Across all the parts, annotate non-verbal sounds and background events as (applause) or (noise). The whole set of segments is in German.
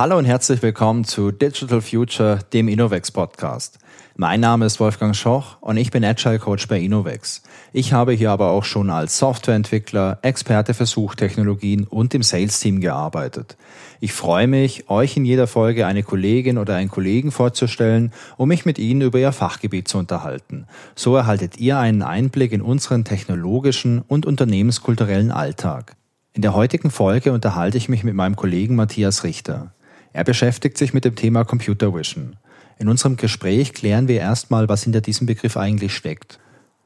Hallo und herzlich willkommen zu Digital Future, dem Innovex Podcast. Mein Name ist Wolfgang Schoch und ich bin Agile Coach bei Innovex. Ich habe hier aber auch schon als Softwareentwickler, Experte für Suchtechnologien und im Sales-Team gearbeitet. Ich freue mich, euch in jeder Folge eine Kollegin oder einen Kollegen vorzustellen, um mich mit Ihnen über Ihr Fachgebiet zu unterhalten. So erhaltet ihr einen Einblick in unseren technologischen und unternehmenskulturellen Alltag. In der heutigen Folge unterhalte ich mich mit meinem Kollegen Matthias Richter. Er beschäftigt sich mit dem Thema Computer Vision. In unserem Gespräch klären wir erstmal, was hinter diesem Begriff eigentlich steckt.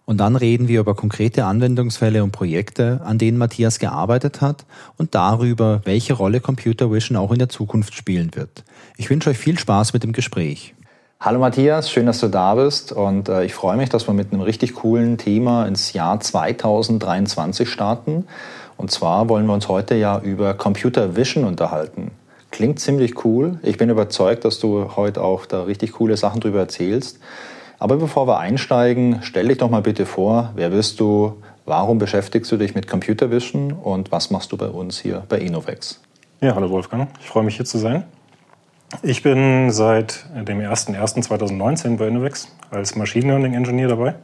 Und dann reden wir über konkrete Anwendungsfälle und Projekte, an denen Matthias gearbeitet hat und darüber, welche Rolle Computer Vision auch in der Zukunft spielen wird. Ich wünsche euch viel Spaß mit dem Gespräch. Hallo Matthias, schön, dass du da bist und äh, ich freue mich, dass wir mit einem richtig coolen Thema ins Jahr 2023 starten. Und zwar wollen wir uns heute ja über Computer Vision unterhalten. Klingt ziemlich cool. Ich bin überzeugt, dass du heute auch da richtig coole Sachen drüber erzählst. Aber bevor wir einsteigen, stell dich doch mal bitte vor, wer bist du, warum beschäftigst du dich mit Computer Vision und was machst du bei uns hier bei Innovex? Ja, hallo Wolfgang, ich freue mich hier zu sein. Ich bin seit dem 01.01.2019 bei Innovex als Machine Learning Engineer dabei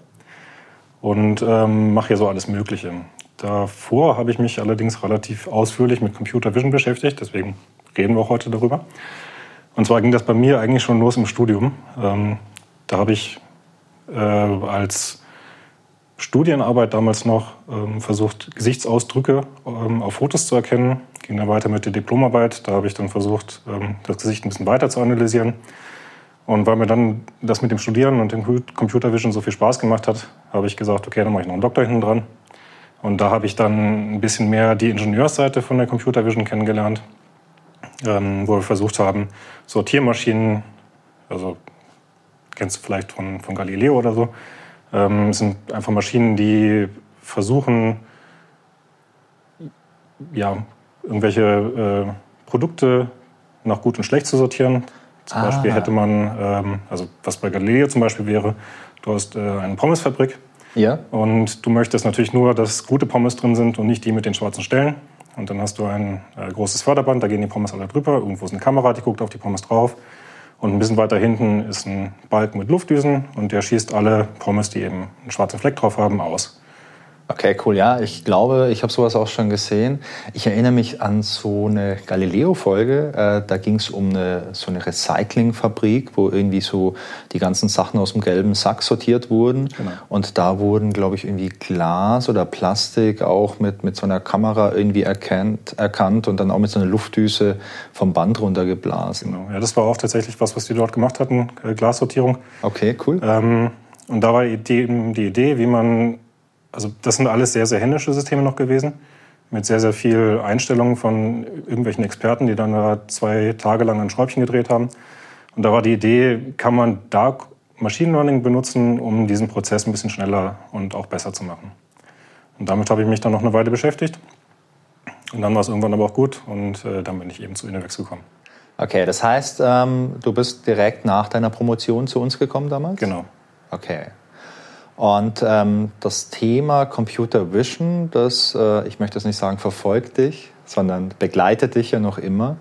und ähm, mache hier so alles Mögliche. Davor habe ich mich allerdings relativ ausführlich mit Computer Vision beschäftigt, deswegen reden wir auch heute darüber. Und zwar ging das bei mir eigentlich schon los im Studium. Ähm, da habe ich äh, als Studienarbeit damals noch ähm, versucht, Gesichtsausdrücke ähm, auf Fotos zu erkennen. Ging dann weiter mit der Diplomarbeit. Da habe ich dann versucht, ähm, das Gesicht ein bisschen weiter zu analysieren. Und weil mir dann das mit dem Studieren und dem Computer Vision so viel Spaß gemacht hat, habe ich gesagt, okay, dann mache ich noch einen Doktor hinten dran. Und da habe ich dann ein bisschen mehr die Ingenieursseite von der Computer Vision kennengelernt, ähm, wo wir versucht haben, Sortiermaschinen, also kennst du vielleicht von, von Galileo oder so, ähm, sind einfach Maschinen, die versuchen, ja, irgendwelche äh, Produkte nach gut und schlecht zu sortieren. Zum ah. Beispiel hätte man, ähm, also was bei Galileo zum Beispiel wäre, du hast äh, eine Pommesfabrik ja. Und du möchtest natürlich nur, dass gute Pommes drin sind und nicht die mit den schwarzen Stellen. Und dann hast du ein äh, großes Förderband, da gehen die Pommes alle drüber. Irgendwo ist eine Kamera, die guckt auf die Pommes drauf. Und ein bisschen weiter hinten ist ein Balken mit Luftdüsen und der schießt alle Pommes, die eben einen schwarzen Fleck drauf haben, aus. Okay, cool. Ja, ich glaube, ich habe sowas auch schon gesehen. Ich erinnere mich an so eine Galileo-Folge. Äh, da ging es um eine, so eine Recyclingfabrik, wo irgendwie so die ganzen Sachen aus dem gelben Sack sortiert wurden. Genau. Und da wurden, glaube ich, irgendwie Glas oder Plastik auch mit, mit so einer Kamera irgendwie erkannt, erkannt und dann auch mit so einer Luftdüse vom Band runtergeblasen. Genau. Ja, das war auch tatsächlich was, was die dort gemacht hatten, äh, Glassortierung. Okay, cool. Ähm, und da war die, die Idee, wie man also das sind alles sehr, sehr händische Systeme noch gewesen, mit sehr, sehr viel Einstellungen von irgendwelchen Experten, die dann da zwei Tage lang ein Schräubchen gedreht haben. Und da war die Idee, kann man da Machine Learning benutzen, um diesen Prozess ein bisschen schneller und auch besser zu machen. Und damit habe ich mich dann noch eine Weile beschäftigt. Und dann war es irgendwann aber auch gut und äh, dann bin ich eben zu Innovex gekommen. Okay, das heißt, ähm, du bist direkt nach deiner Promotion zu uns gekommen damals? Genau. Okay. Und ähm, das Thema Computer Vision, das, äh, ich möchte es nicht sagen, verfolgt dich, sondern begleitet dich ja noch immer.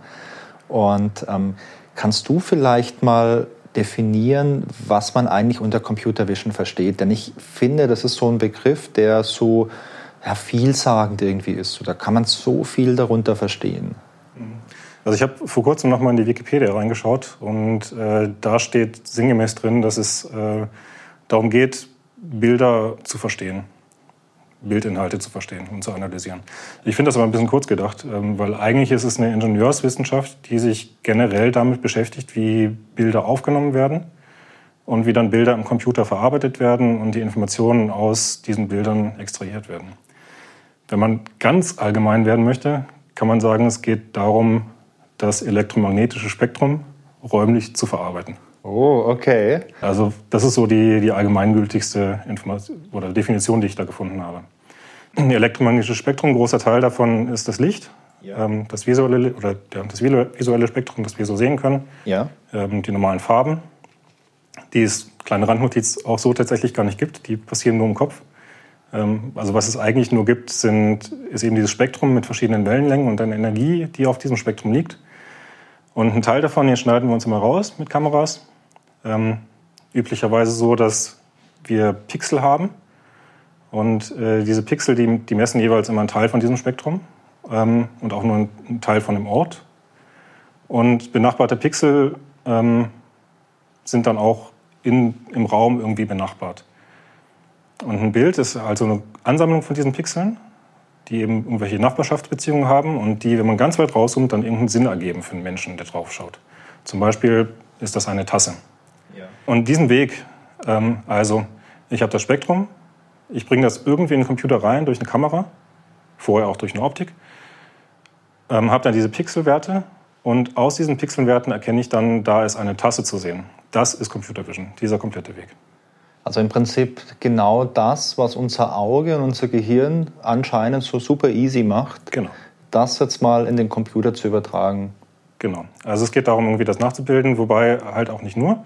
Und ähm, kannst du vielleicht mal definieren, was man eigentlich unter Computer Vision versteht? Denn ich finde, das ist so ein Begriff, der so ja, vielsagend irgendwie ist. Da kann man so viel darunter verstehen. Also ich habe vor kurzem nochmal in die Wikipedia reingeschaut und äh, da steht sinngemäß drin, dass es äh, darum geht, Bilder zu verstehen, Bildinhalte zu verstehen und zu analysieren. Ich finde das aber ein bisschen kurz gedacht, ähm, weil eigentlich ist es eine Ingenieurswissenschaft, die sich generell damit beschäftigt, wie Bilder aufgenommen werden und wie dann Bilder im Computer verarbeitet werden und die Informationen aus diesen Bildern extrahiert werden. Wenn man ganz allgemein werden möchte, kann man sagen, es geht darum, das elektromagnetische Spektrum räumlich zu verarbeiten. Oh, okay. Also das ist so die, die allgemeingültigste Information oder Definition, die ich da gefunden habe. Ein elektromagnetisches Spektrum, ein großer Teil davon ist das Licht, ja. ähm, das visuelle oder das visuelle Spektrum, das wir so sehen können. Ja. Ähm, die normalen Farben, die es kleine Randnotiz auch so tatsächlich gar nicht gibt. Die passieren nur im Kopf. Ähm, also was es eigentlich nur gibt, sind, ist eben dieses Spektrum mit verschiedenen Wellenlängen und dann Energie, die auf diesem Spektrum liegt. Und einen Teil davon, den schneiden wir uns immer raus mit Kameras. Ähm, üblicherweise so, dass wir Pixel haben. Und äh, diese Pixel, die, die, messen jeweils immer einen Teil von diesem Spektrum ähm, und auch nur einen Teil von dem Ort. Und benachbarte Pixel ähm, sind dann auch in, im Raum irgendwie benachbart. Und ein Bild ist also eine Ansammlung von diesen Pixeln, die eben irgendwelche Nachbarschaftsbeziehungen haben und die, wenn man ganz weit rauszoomt, dann irgendeinen Sinn ergeben für einen Menschen, der drauf schaut. Zum Beispiel ist das eine Tasse. Ja. Und diesen Weg, ähm, also ich habe das Spektrum, ich bringe das irgendwie in den Computer rein durch eine Kamera, vorher auch durch eine Optik, ähm, habe dann diese Pixelwerte und aus diesen Pixelwerten erkenne ich dann, da ist eine Tasse zu sehen. Das ist Computer Vision, dieser komplette Weg. Also im Prinzip genau das, was unser Auge und unser Gehirn anscheinend so super easy macht, genau. das jetzt mal in den Computer zu übertragen. Genau. Also es geht darum, irgendwie das nachzubilden, wobei halt auch nicht nur,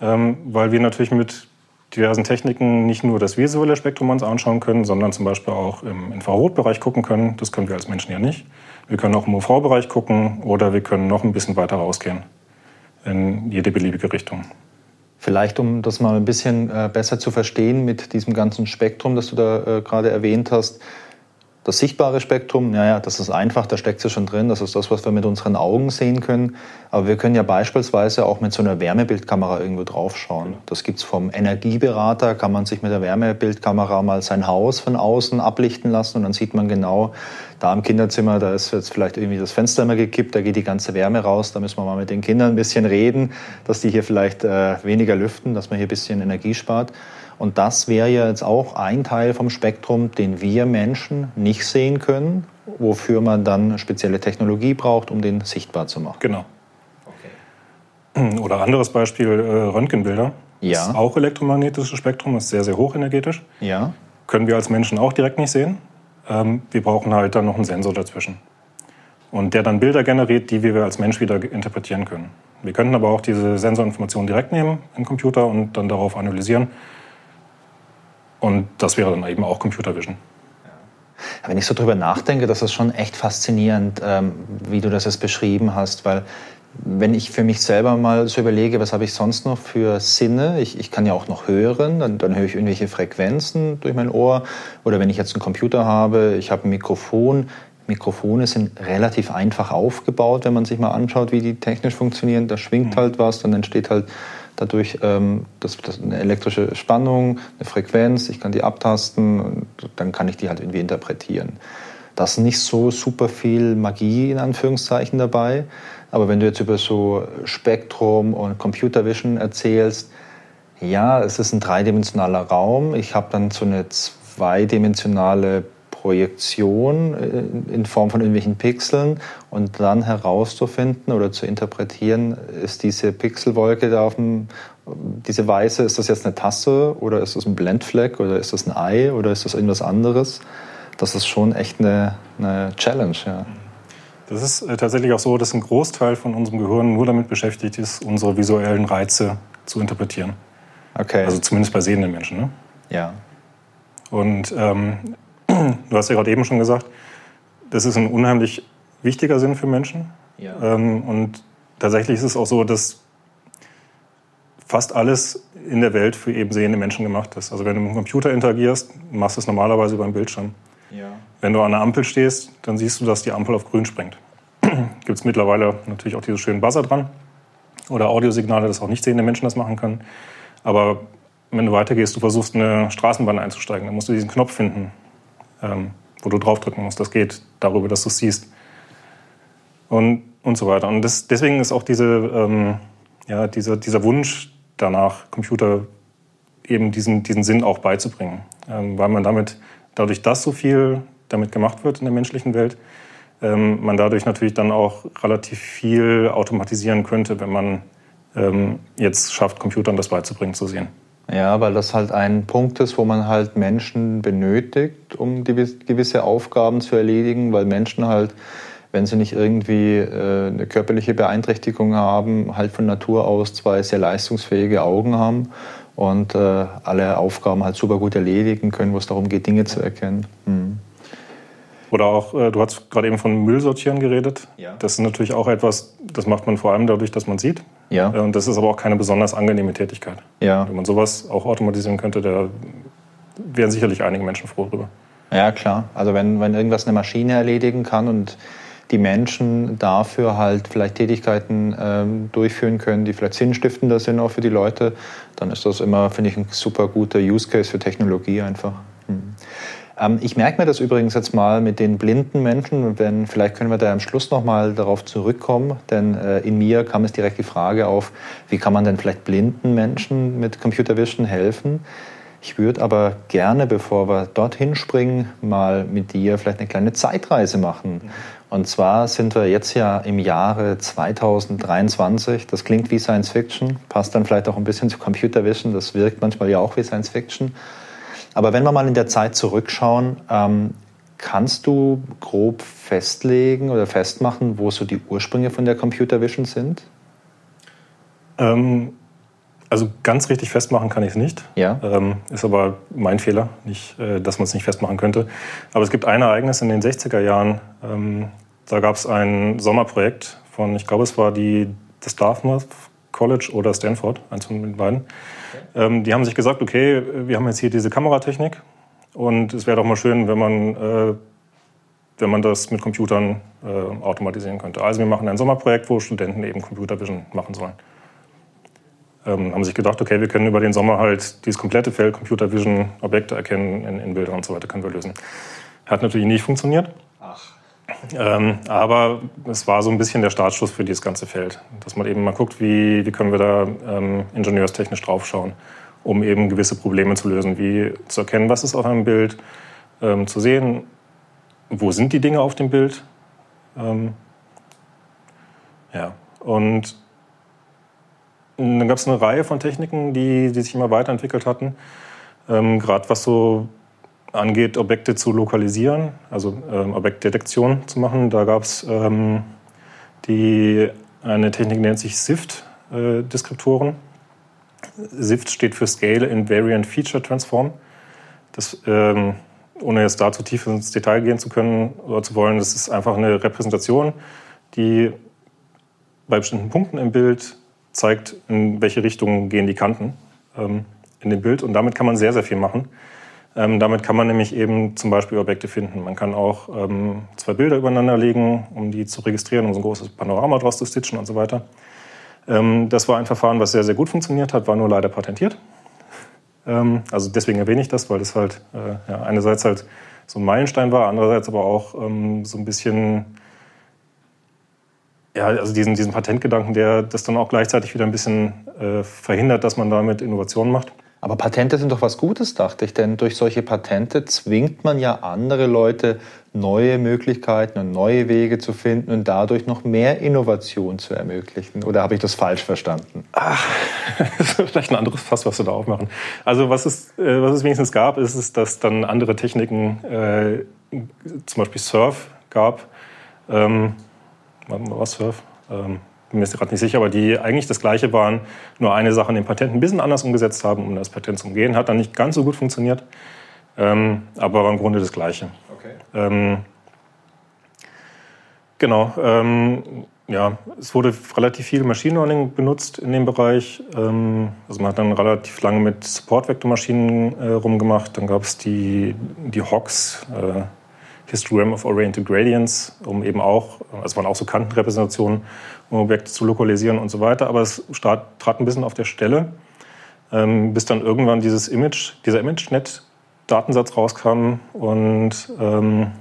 ähm, weil wir natürlich mit diversen Techniken nicht nur das visuelle Spektrum uns anschauen können, sondern zum Beispiel auch im Infrarotbereich gucken können. Das können wir als Menschen ja nicht. Wir können auch im UV-Bereich gucken oder wir können noch ein bisschen weiter rausgehen in jede beliebige Richtung. Vielleicht, um das mal ein bisschen äh, besser zu verstehen mit diesem ganzen Spektrum, das du da äh, gerade erwähnt hast, das sichtbare Spektrum, naja, das ist einfach, da steckt es schon drin, das ist das, was wir mit unseren Augen sehen können. Aber wir können ja beispielsweise auch mit so einer Wärmebildkamera irgendwo draufschauen. Das gibt es vom Energieberater, kann man sich mit der Wärmebildkamera mal sein Haus von außen ablichten lassen und dann sieht man genau, da im Kinderzimmer, da ist jetzt vielleicht irgendwie das Fenster immer gekippt, da geht die ganze Wärme raus, da müssen wir mal mit den Kindern ein bisschen reden, dass die hier vielleicht äh, weniger lüften, dass man hier ein bisschen Energie spart. Und das wäre ja jetzt auch ein Teil vom Spektrum, den wir Menschen nicht sehen können, wofür man dann spezielle Technologie braucht, um den sichtbar zu machen. Genau. Okay. Oder anderes Beispiel, äh, Röntgenbilder. Ja. Das ist auch elektromagnetisches Spektrum, ist sehr, sehr hochenergetisch. Ja. Können wir als Menschen auch direkt nicht sehen. Ähm, wir brauchen halt dann noch einen Sensor dazwischen. Und der dann Bilder generiert, die wir als Mensch wieder interpretieren können. Wir könnten aber auch diese Sensorinformationen direkt nehmen im Computer und dann darauf analysieren und das wäre dann eben auch Computer Vision. Wenn ich so drüber nachdenke, das ist schon echt faszinierend, ähm, wie du das jetzt beschrieben hast, weil wenn ich für mich selber mal so überlege, was habe ich sonst noch für Sinne? Ich, ich kann ja auch noch hören, dann, dann, höre ich irgendwelche Frequenzen durch mein Ohr. Oder wenn ich jetzt einen Computer habe, ich habe ein Mikrofon. Mikrofone sind relativ einfach aufgebaut, wenn man sich mal anschaut, wie die technisch funktionieren. Da schwingt mhm. halt was, dann entsteht halt dadurch ähm, das, das eine elektrische Spannung, eine Frequenz, ich kann die abtasten und dann kann ich die halt irgendwie interpretieren. Da ist nicht so super viel Magie in Anführungszeichen dabei, aber wenn du jetzt über so Spektrum und Computer Vision erzählst, ja, es ist ein dreidimensionaler Raum. Ich habe dann so eine zweidimensionale Projektion äh, in Form von irgendwelchen Pixeln und dann herauszufinden oder zu interpretieren, ist diese Pixelwolke da auf dem, diese weiße, ist das jetzt eine Tasse oder ist das ein Blendfleck oder ist das ein Ei oder ist das irgendwas anderes? Das ist schon echt eine, eine Challenge, ja. Das ist äh, tatsächlich auch so, dass ein Großteil von unserem Gehirn nur damit beschäftigt ist, unsere visuellen Reize zu interpretieren. Okay. Also zumindest bei sehenden Menschen. Ne? Ja. Und ähm, (clears throat) du hast ja gerade eben schon gesagt, das ist ein unheimlich wichtiger Sinn für Menschen. Ja. Ähm, und tatsächlich ist es auch so, dass fast alles in der Welt für eben sehende Menschen gemacht ist. Also wenn du mit dem Computer interagierst, machst du es normalerweise über einen Bildschirm. Ja. Wenn du an einer Ampel stehst, dann siehst du, dass die Ampel auf grün springt. (clears throat) Gibt es mittlerweile natürlich auch diese schönen Buzzer dran oder Audiosignale, dass auch nicht sehende Menschen das machen können. Aber wenn du weitergehst, du versuchst eine Straßenbahn einzusteigen, dann musst du diesen Knopf finden, ähm, wo du draufdrücken musst. Das geht darüber, dass du es siehst. Und, und so weiter. Und das, deswegen ist auch diese, ähm, ja, dieser, dieser Wunsch danach, Computer eben diesen, diesen Sinn auch beizubringen. Ähm, weil man damit, dadurch, dass so viel damit gemacht wird in der menschlichen Welt, ähm, man dadurch natürlich dann auch relativ viel automatisieren könnte, wenn man ähm, jetzt schafft, Computern das beizubringen zu sehen. Ja, weil das halt ein Punkt ist, wo man halt Menschen benötigt, um gewisse Aufgaben zu erledigen, weil Menschen halt, wenn sie nicht irgendwie äh, eine körperliche Beeinträchtigung haben, halt von Natur aus zwei sehr leistungsfähige Augen haben und äh, alle Aufgaben halt super gut erledigen können, wo es darum geht, Dinge zu erkennen. Hm. Oder auch, äh, du hast gerade eben von Müllsortieren geredet. Ja. Das ist natürlich auch etwas, das macht man vor allem dadurch, dass man sieht. Ja. Äh, Und das ist aber auch keine besonders angenehme Tätigkeit. Ja. Wenn man sowas auch automatisieren könnte, da wären sicherlich einige Menschen froh drüber. Ja, klar. Also wenn, wenn irgendwas eine Maschine erledigen kann und die Menschen dafür halt vielleicht Tätigkeiten ähm, durchführen können, die vielleicht sinnstiftender sind auch für die Leute, dann ist das immer, finde ich, ein super guter Use Case für Technologie einfach. Mhm. Ähm, ich merke mir das übrigens jetzt mal mit den blinden Menschen wenn, vielleicht können wir da am Schluss nochmal darauf zurückkommen, denn äh, in mir kam es direkt die Frage auf, wie kann man denn vielleicht blinden Menschen mit Computer Vision helfen? Ich würde aber gerne, bevor wir dorthin springen, mal mit dir vielleicht eine kleine Zeitreise machen. Und zwar sind wir jetzt ja im Jahre 2023. Das klingt wie Science Fiction, passt dann vielleicht auch ein bisschen zu Computer Vision. Das wirkt manchmal ja auch wie Science Fiction. Aber wenn wir mal in der Zeit zurückschauen, ähm, kannst du grob festlegen oder festmachen, wo so die Ursprünge von der Computer Vision sind? Ähm, also ganz richtig festmachen kann ich es nicht. Ja. Ähm, ist aber mein Fehler, nicht, äh, dass man es nicht festmachen könnte. Aber es gibt ein Ereignis in den 60er Jahren. Ähm, da gab es ein Sommerprojekt von, ich glaube, es war die, das Dartmouth College oder Stanford, eins von den beiden. Ähm, die haben sich gesagt, okay, wir haben jetzt hier diese Kameratechnik und es wäre doch mal schön, wenn man, äh, wenn man das mit Computern äh, automatisieren könnte. Also wir machen ein Sommerprojekt, wo Studenten eben Computer Vision machen sollen ähm, haben sich gedacht, okay, wir können über den Sommer halt dieses komplette Feld Computer Vision Objekte erkennen in, in Bildern und so weiter können wir lösen. Hat natürlich nicht funktioniert. Ähm, aber es war so ein bisschen der Startschuss für dieses ganze Feld, dass man eben mal guckt, wie, wie können wir da ähm, ingenieurstechnisch draufschauen, um eben gewisse Probleme zu lösen, wie zu erkennen, was ist auf einem Bild, ähm, zu sehen, wo sind die Dinge auf dem Bild. Ähm, ja, und dann gab es eine Reihe von Techniken, die, die sich immer weiterentwickelt hatten. Ähm, Gerade was so angeht, Objekte zu lokalisieren, also ähm, Objektdetektion zu machen. Da gab es ähm, die, eine Technik, nennt sich SIFT-Deskriptoren. Äh, SIFT steht für Scale Invariant Feature Transform. Das, ähm, ohne jetzt da zu tief ins Detail gehen zu können oder zu wollen, das ist einfach eine Repräsentation, die bei bestimmten Punkten im Bild zeigt, in welche Richtung gehen die Kanten ähm, in dem Bild. Und damit kann man sehr, sehr viel machen. Ähm, damit kann man nämlich eben zum Beispiel Objekte finden. Man kann auch ähm, zwei Bilder übereinander legen, um die zu registrieren, um so ein großes Panorama draus zu stitchen und so weiter. Ähm, das war ein Verfahren, was sehr, sehr gut funktioniert hat, war nur leider patentiert. Ähm, also deswegen erwähne ich das, weil das halt äh, ja, einerseits halt so ein Meilenstein war, andererseits aber auch ähm, so ein bisschen ja, also diesen, diesen Patentgedanken, der das dann auch gleichzeitig wieder ein bisschen äh, verhindert, dass man damit Innovationen macht. Aber Patente sind doch was Gutes, dachte ich, denn durch solche Patente zwingt man ja andere Leute, neue Möglichkeiten und neue Wege zu finden und dadurch noch mehr Innovation zu ermöglichen. Oder habe ich das falsch verstanden? Ach, (laughs) das ist vielleicht ein anderes Fass, was wir da aufmachen. Also was es, äh, was es wenigstens gab, ist es, dass dann andere Techniken, äh, zum Beispiel Surf gab, ähm, was Surf? Ähm, bin mir gerade nicht sicher, aber die eigentlich das Gleiche waren, nur eine Sache in den Patenten ein bisschen anders umgesetzt haben, um das Patent zu umgehen. Hat dann nicht ganz so gut funktioniert, ähm, aber war im Grunde das Gleiche. Okay. Ähm, genau. Ähm, ja, es wurde relativ viel Machine Learning benutzt in dem Bereich. Ähm, also man hat dann relativ lange mit Support-Vektormaschinen äh, rumgemacht. Dann gab es die, die HOGs, äh, Histogram of Oriented Gradients, um eben auch, es waren auch so Kantenrepräsentationen, um Objekte zu lokalisieren und so weiter. Aber es trat ein bisschen auf der Stelle, ähm, bis dann irgendwann dieses Image, dieser ImageNet-Datensatz rauskam und ähm,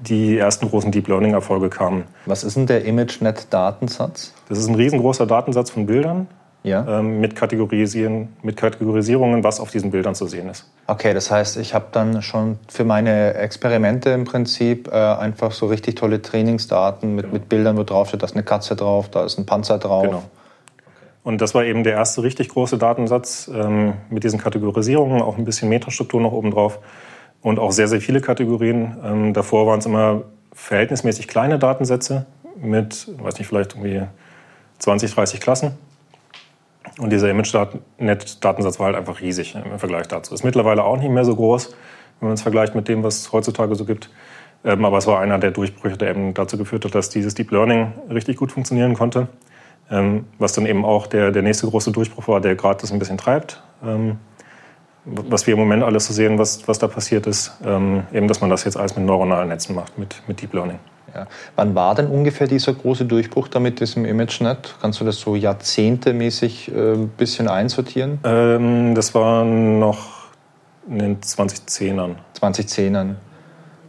die ersten großen Deep Learning-Erfolge kamen. Was ist denn der ImageNet-Datensatz? Das ist ein riesengroßer Datensatz von Bildern, Ja. ähm, mit, Kategorisieren, mit Kategorisierungen, was auf diesen Bildern zu sehen ist. Okay, das heißt, ich habe dann schon für meine Experimente im Prinzip äh, einfach so richtig tolle Trainingsdaten mit, mit Bildern, wo drauf steht, da ist eine Katze drauf, da ist ein Panzer drauf. Genau. Und das war eben der erste richtig große Datensatz ähm, mit diesen Kategorisierungen, auch ein bisschen Metastruktur noch oben drauf und auch sehr, sehr viele Kategorien. Ähm, davor waren es immer verhältnismäßig kleine Datensätze mit, weiß nicht, vielleicht irgendwie 20, 30 Klassen. Und dieser ImageNet-Datensatz war halt einfach riesig im Vergleich dazu. Ist mittlerweile auch nicht mehr so groß, wenn man es vergleicht mit dem, was es heutzutage so gibt. Ähm, aber es war einer der Durchbrüche, der eben dazu geführt hat, dass dieses Deep Learning richtig gut funktionieren konnte. Ähm, was dann eben auch der, der nächste große Durchbruch war, der gerade das ein bisschen treibt. Ähm, was wir im Moment alles so sehen, was, was da passiert ist, eben, dass man das jetzt alles mit neuronalen Netzen macht, mit, mit Deep Learning. Ja. Wann war denn ungefähr dieser große Durchbruch da mit diesem ImageNet? Kannst du das so jahrzehntemäßig äh, ein bisschen einsortieren? Ähm, das war noch in den 2010ern. 2010ern.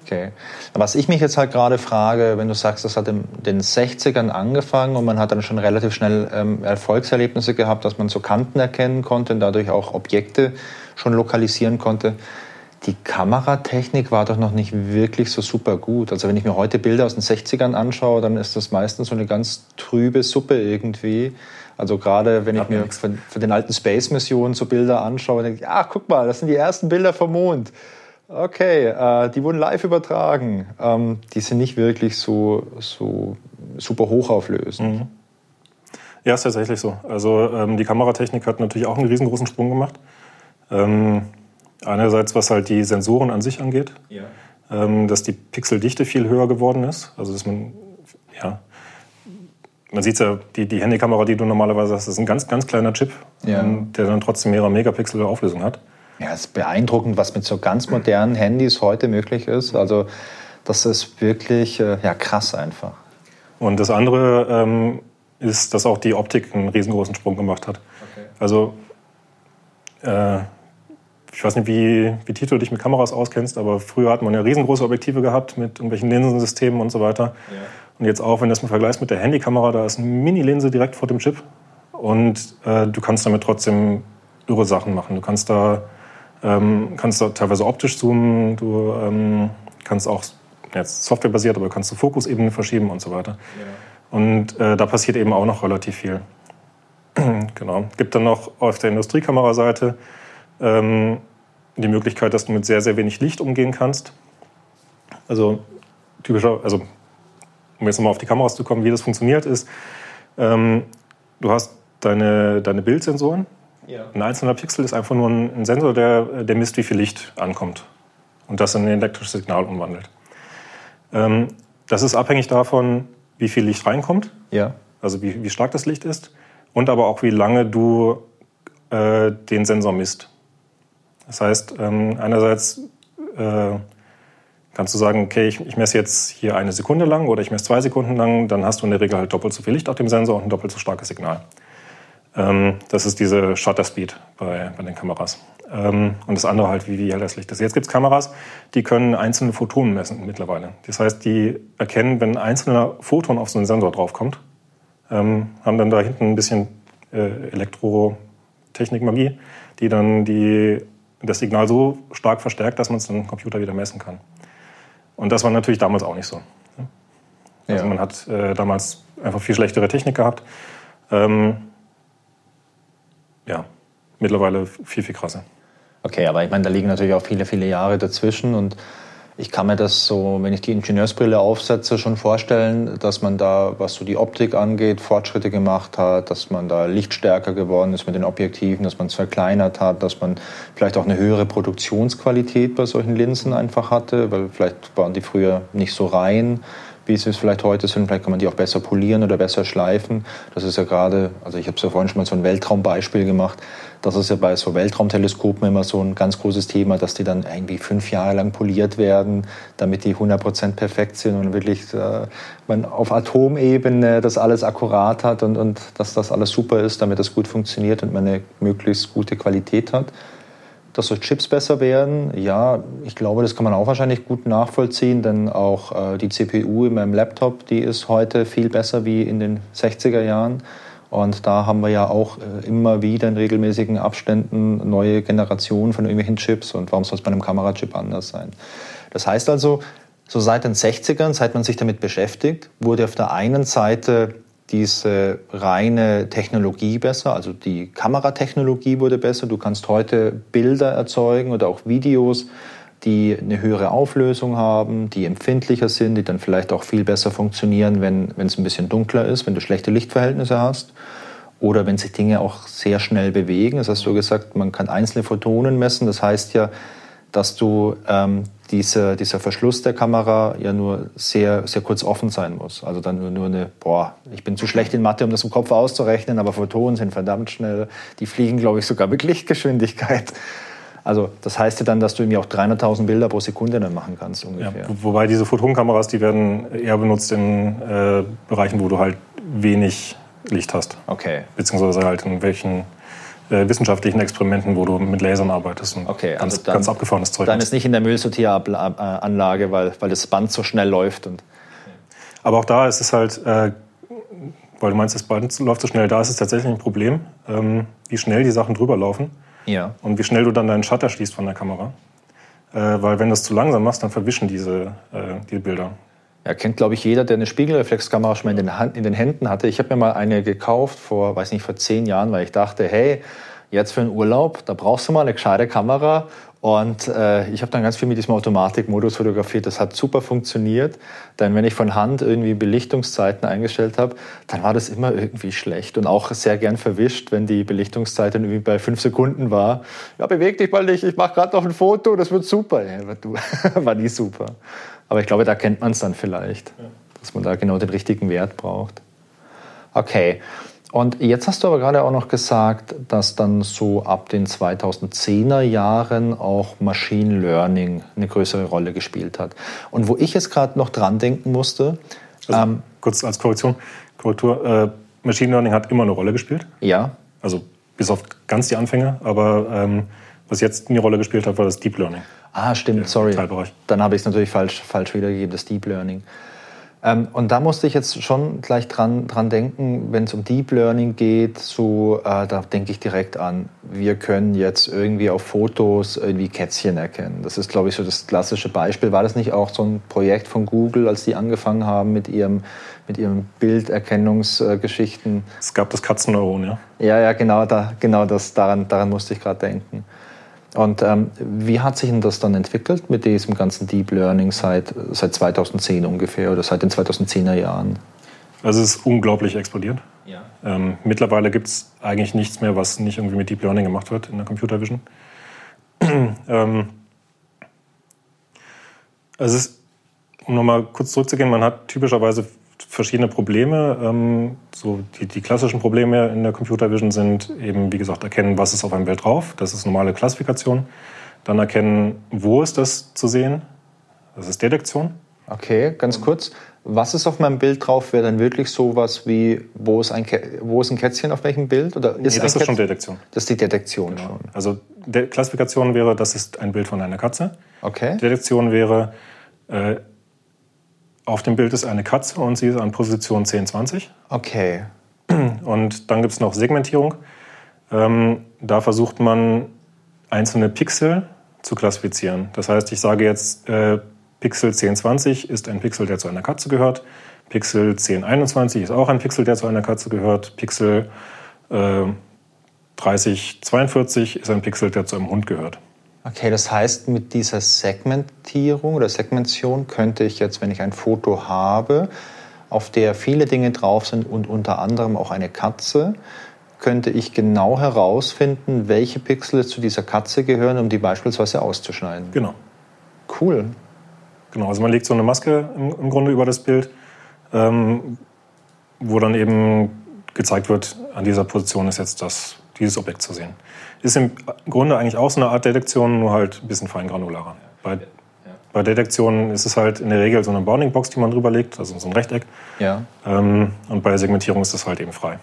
Okay. Was ich mich jetzt halt gerade frage, wenn du sagst, das hat in den 60ern angefangen und man hat dann schon relativ schnell ähm, Erfolgserlebnisse gehabt, dass man so Kanten erkennen konnte und dadurch auch Objekte schon lokalisieren konnte. Die Kameratechnik war doch noch nicht wirklich so super gut. Also wenn ich mir heute Bilder aus den 60ern anschaue, dann ist das meistens so eine ganz trübe Suppe irgendwie. Also gerade wenn ich mir von, von, den alten Space-Missionen so Bilder anschaue, denke ich, ach guck mal, das sind die ersten Bilder vom Mond. Okay, äh, die wurden live übertragen. Ähm, die sind nicht wirklich so, so super hochauflösend. Mhm. Ja, ist tatsächlich so. Also ähm, die Kameratechnik hat natürlich auch einen riesengroßen Sprung gemacht. Ähm, einerseits, was halt die Sensoren an sich angeht, ja. ähm, dass die Pixeldichte viel höher geworden ist. Also dass man, ja, man sieht ja, die, die Handykamera, die du normalerweise hast, ist ein ganz, ganz kleiner Chip, ja. ähm, der dann trotzdem mehrere Megapixel Auflösung hat. Ja, es ist beeindruckend, was mit so ganz modernen Handys heute möglich ist. Also das ist wirklich äh, ja, krass einfach. Und das andere ähm, ist, dass auch die Optik einen riesengroßen Sprung gemacht hat. Okay. Also äh, ich weiß nicht, wie, wie Tito dich mit Kameras auskennst, aber früher hat man ja riesengroße Objektive gehabt mit irgendwelchen Linsensystemen und so weiter. Ja. Und jetzt auch, wenn du das mal vergleichst mit der Handykamera, da ist eine Mini-Linse direkt vor dem Chip. Und äh, du kannst damit trotzdem irre Sachen machen. Du kannst da ähm, kannst du teilweise optisch zoomen, du ähm, kannst auch, jetzt softwarebasiert, aber kannst du Fokusebene verschieben und so weiter. Ja. Und äh, da passiert eben auch noch relativ viel. (clears throat) genau. Gibt dann noch auf der Industriekameraseite ähm, die Möglichkeit, dass du mit sehr, sehr wenig Licht umgehen kannst. Also typischer, also um jetzt nochmal auf die Kameras zu kommen, wie das funktioniert, ist, ähm, du hast deine, deine Bildsensoren, ja. Ein einzelner Pixel ist einfach nur ein, Sensor, der, der misst, wie viel Licht ankommt und das in ein elektrisches Signal umwandelt. Ähm, das ist abhängig davon, wie viel Licht reinkommt, ja. also wie, wie stark das Licht ist und aber auch, wie lange du äh, den Sensor misst. Das heißt, ähm, einerseits äh, kannst du sagen, okay, ich, messe jetzt hier eine Sekunde lang oder ich messe zwei Sekunden lang, dann hast du in der Regel halt doppelt so viel Licht auf dem Sensor und ein doppelt so starkes Signal. Ähm, das ist diese Shutter Speed bei, bei den Kameras. Ähm, und das andere halt, wie, wie hell das Licht ist. Jetzt gibt es Kameras, die können einzelne Photonen messen mittlerweile. Das heißt, die erkennen, wenn ein einzelner Photon auf so einen Sensor draufkommt, haben dann da hinten ein bisschen äh, Elektrotechnik-Magie, die dann die, das Signal so stark verstärkt, dass man es dann im Computer wieder messen kann. Und das war natürlich damals auch nicht so. Also ja. man hat äh, damals einfach viel schlechtere Technik gehabt. Ähm, ja, mittlerweile viel, viel krasser. Okay, aber ich meine, da liegen natürlich auch viele, viele Jahre dazwischen und ich kann mir das so, wenn ich die Ingenieursbrille aufsetze, schon vorstellen, dass man da, was so die Optik angeht, Fortschritte gemacht hat, dass man da lichtstärker geworden ist mit den Objektiven, dass man es verkleinert hat, dass man vielleicht auch eine höhere Produktionsqualität bei solchen Linsen einfach hatte, weil vielleicht waren die früher nicht so rein wie sie es vielleicht heute sind. Vielleicht kann man die auch besser polieren oder besser schleifen. Das ist ja gerade, also ich habe es ja vorhin schon mal so ein Weltraumbeispiel gemacht. Das ist ja bei so Weltraumteleskopen immer so ein ganz großes Thema, dass die dann irgendwie fünf Jahre lang poliert werden, damit die 100% perfekt sind und wirklich äh, man auf Atomebene das alles akkurat hat und, und dass das alles super ist, damit das gut funktioniert und man eine möglichst gute Qualität hat dass so Chips besser werden, ja, ich glaube, das kann man auch wahrscheinlich gut nachvollziehen, denn auch äh, die CPU in meinem Laptop, die ist heute viel besser wie in den 60er Jahren. Und da haben wir ja auch äh, immer wieder in regelmäßigen Abständen neue Generationen von irgendwelchen Chips. Und warum soll es bei einem Kamerachip anders sein? Das heißt also, so seit den 60ern, seit man sich damit beschäftigt, wurde auf der einen Seite diese reine Technologie besser, also die Kameratechnologie wurde besser. Du kannst heute Bilder erzeugen oder auch Videos, die eine höhere Auflösung haben, die empfindlicher sind, die dann vielleicht auch viel besser funktionieren, wenn, es ein bisschen dunkler ist, wenn du schlechte Lichtverhältnisse hast oder wenn sich Dinge auch sehr schnell bewegen. Das hast du gesagt, man kann einzelne Photonen messen. Das heißt ja, dass du ähm, diese, dieser Verschluss der Kamera ja nur sehr, sehr kurz offen sein muss. Also dann nur, nur eine, boah, ich bin zu schlecht in Mathe, um das im Kopf auszurechnen, aber Photonen sind verdammt schnell. Die fliegen, glaube ich, sogar mit Lichtgeschwindigkeit. Also das heißt ja dann, dass du irgendwie auch 300.000 Bilder pro Sekunde dann machen kannst ungefähr. Ja, wobei diese Photonkameras, die werden eher benutzt in äh, Bereichen, wo du halt wenig Licht hast. Okay. Beziehungsweise halt in welchen äh, wissenschaftlichen Experimenten, wo du mit Lasern arbeitest und okay, ganz, also dann, ganz abgefahrenes Zeug. Dann ist nicht in der Müllsortieranlage, weil, weil das Band so schnell läuft. Und Aber auch da ist es halt, äh, weil du meinst, das Band läuft so schnell, da ist es tatsächlich ein Problem, ähm, wie schnell die Sachen drüber laufen. Ja. Und wie schnell du dann deinen Shutter schließt von der Kamera. Äh, weil wenn du es zu langsam machst, dann verwischen diese, äh, die Bilder. Ja, kennt, glaube ich, jeder, der eine Spiegelreflexkamera schon mal in den, Hand, in den Händen hatte. Ich habe mir mal eine gekauft vor, weiß nicht, vor zehn Jahren, weil ich dachte, hey, jetzt für einen Urlaub, da brauchst du mal eine gescheite Kamera und äh, ich habe dann ganz viel mit diesem Automatikmodus fotografiert. Das hat super funktioniert. Denn wenn ich von Hand irgendwie Belichtungszeiten eingestellt habe, dann war das immer irgendwie schlecht und auch sehr gern verwischt, wenn die Belichtungszeit dann irgendwie bei fünf Sekunden war. Ja, beweg dich mal nicht, ich mache gerade noch ein Foto, das wird super. Ja, war (laughs) nie super. Aber ich glaube, da kennt man es dann vielleicht, dass man da genau den richtigen Wert braucht. Okay. Und jetzt hast du aber gerade auch noch gesagt, dass dann so ab den 2010er Jahren auch Machine Learning eine größere Rolle gespielt hat. Und wo ich jetzt gerade noch dran denken musste. Also, ähm, kurz als Korrektion: Korrektur, äh, Machine Learning hat immer eine Rolle gespielt. Ja. Also bis auf ganz die Anfänge. Aber ähm, was jetzt eine Rolle gespielt hat, war das Deep Learning. Ah, stimmt, sorry. Dann habe ich es natürlich falsch, falsch wiedergegeben, das Deep Learning. Ähm, und da musste ich jetzt schon gleich dran, dran denken, wenn es um Deep Learning geht, so, äh, da denke ich direkt an, wir können jetzt irgendwie auf Fotos irgendwie Kätzchen erkennen. Das ist, glaube ich, so das klassische Beispiel. War das nicht auch so ein Projekt von Google, als die angefangen haben mit ihrem, mit ihren Bilderkennungsgeschichten? es gab das Katzenneuron, ja. Ja, ja, genau, da, genau das, daran, daran musste ich gerade denken. Und ähm, wie hat sich denn das dann entwickelt mit diesem ganzen Deep Learning seit, seit 2010 ungefähr oder seit den 2010er Jahren? Also es ist unglaublich explodiert. Ja. Ähm, mittlerweile gibt es eigentlich nichts mehr, was nicht irgendwie mit Deep Learning gemacht wird in der Computer Vision. (clears throat) ähm, also es ist, um nochmal kurz zurückzugehen, man hat typischerweise verschiedene Probleme. Ähm, so die, die, klassischen Probleme in der Computer Vision sind eben, wie gesagt, erkennen, was ist auf einem Bild drauf. Das ist normale Klassifikation. Dann erkennen, wo ist das zu sehen. Das ist Detektion. Okay, ganz kurz. Was ist auf meinem Bild drauf? Wäre dann wirklich sowas wie, wo ist ein, wo ist ein Kätzchen auf welchem Bild? Oder ist nee, das ist schon Detektion. Das ist die Detektion genau. schon. Also Klassifikation wäre, das ist ein Bild von einer Katze. Okay. Detektion wäre, äh, auf dem Bild ist eine Katze und sie ist an Position 10, 20. Okay. Und dann gibt es noch Segmentierung. Ähm, da versucht man einzelne Pixel zu klassifizieren. Das heißt, ich sage jetzt, äh, Pixel 1020 ist ein Pixel, der zu einer Katze gehört. Pixel 1021 ist auch ein Pixel, der zu einer Katze gehört. Pixel äh, 3042 ist ein Pixel, der zu einem Hund gehört. Okay, das heißt, mit dieser Segmentierung oder Segmentation könnte ich jetzt, wenn ich ein Foto habe, auf der viele Dinge drauf sind und unter anderem auch eine Katze, könnte ich genau herausfinden, welche Pixel zu dieser Katze gehören, um die beispielsweise auszuschneiden. Genau. Cool. Genau, also man legt so eine Maske im, Grunde über das Bild, ähm, wo dann eben gezeigt wird, an dieser Position ist jetzt das, dieses Objekt zu sehen. Ist im Grunde eigentlich auch so eine Art Detektion, nur halt ein bisschen feingranularer. Bei, bei Detektionen ist es halt in der Regel so eine Bounding-Box, die man drüber legt, also so ein Rechteck. Ja. Ähm, und bei Segmentierung ist das halt eben frei.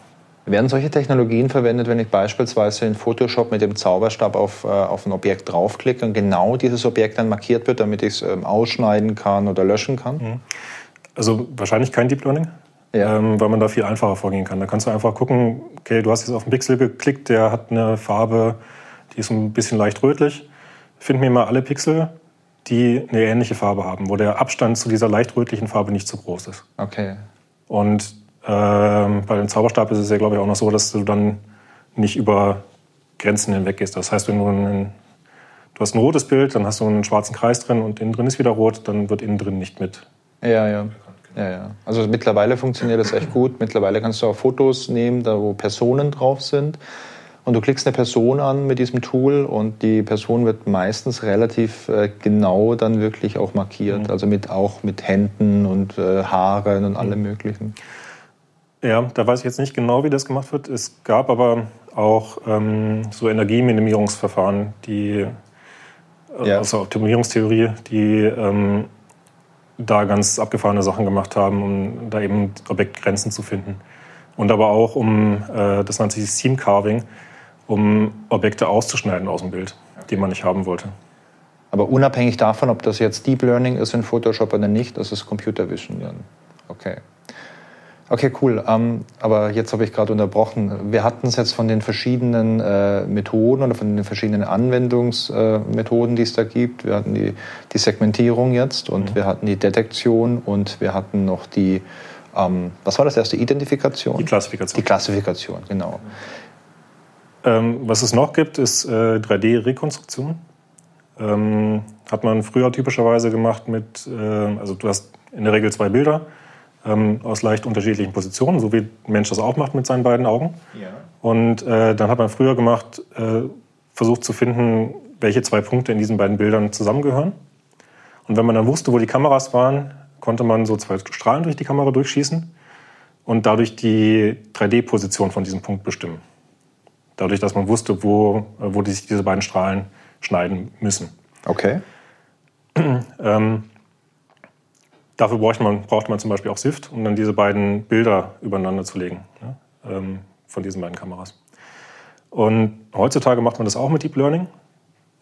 Werden solche Technologien verwendet, wenn ich beispielsweise in Photoshop mit dem Zauberstab auf, äh, auf ein Objekt draufklicke und genau dieses Objekt dann markiert wird, damit ich es ähm, ausschneiden kann oder löschen kann? Mhm. Also wahrscheinlich kein Deep Learning ja. ähm, weil man da viel einfacher vorgehen kann. Da kannst du einfach gucken, okay, du hast jetzt auf einen Pixel geklickt, der hat eine Farbe, die ist ein bisschen leicht rötlich. Find mir mal alle Pixel, die eine ähnliche Farbe haben, wo der Abstand zu dieser leicht rötlichen Farbe nicht zu groß ist. Okay. Und ähm, bei dem Zauberstab ist es ja, glaube ich, auch noch so, dass du dann nicht über Grenzen hinweg gehst. Das heißt, wenn du ein, du hast ein rotes Bild, dann hast du einen schwarzen Kreis drin und innen drin ist wieder rot, dann wird innen drin nicht mit. Ja, ja. Ja, ja. Also mittlerweile funktioniert das echt gut. Mittlerweile kannst du auch Fotos nehmen, da wo Personen drauf sind. und du klickst eine Person an mit diesem Tool und die Person wird meistens relativ äh, genau dann wirklich auch markiert, mhm. also mit auch mit Händen und äh, Haaren und allem möglichen. Ja, da weiß ich jetzt nicht genau, wie das gemacht wird. Es gab aber auch ähm, so Energieminimierungsverfahren, die äh, ja. aus der Optimierungstheorie, die ähm, da ganz abgefahrene Sachen gemacht haben, um da eben Objektgrenzen zu finden. Und aber auch um, äh, das nennt sich Seam Carving, um Objekte auszuschneiden aus dem Bild, die man nicht haben wollte. Aber unabhängig davon, ob das jetzt Deep Learning ist in Photoshop oder nicht, das ist Computer Vision. Okay. Okay, cool. Ähm, aber jetzt habe ich gerade unterbrochen. Wir hatten es jetzt von den verschiedenen äh, Methoden oder von den verschiedenen Anwendungsmethoden, äh, die es da gibt. Wir hatten die, die Segmentierung jetzt und mhm. wir hatten die Detektion und wir hatten noch die, ähm, was war das erste, Identifikation? Die Klassifikation. Die Klassifikation, genau. Ähm, was es noch gibt, ist äh, 3D-Rekonstruktion. Ähm, hat man früher typischerweise gemacht mit, äh, also du hast in der Regel zwei Bilder ähm, aus leicht unterschiedlichen Positionen, so wie ein Mensch das auch macht mit seinen beiden Augen. Ja. Und äh, dann hat man früher gemacht, äh, versucht zu finden, welche zwei Punkte in diesen beiden Bildern zusammengehören. Und wenn man dann wusste, wo die Kameras waren, konnte man so zwei Strahlen durch die Kamera durchschießen und dadurch die 3D-Position von diesem Punkt bestimmen. Dadurch, dass man wusste, wo, äh, wo sich diese beiden Strahlen schneiden müssen. Okay. (clears throat) ähm, Dafür braucht man, braucht man zum Beispiel auch SIFT, um dann diese beiden Bilder übereinander zu legen ja, ähm, von diesen beiden Kameras. Und heutzutage macht man das auch mit Deep Learning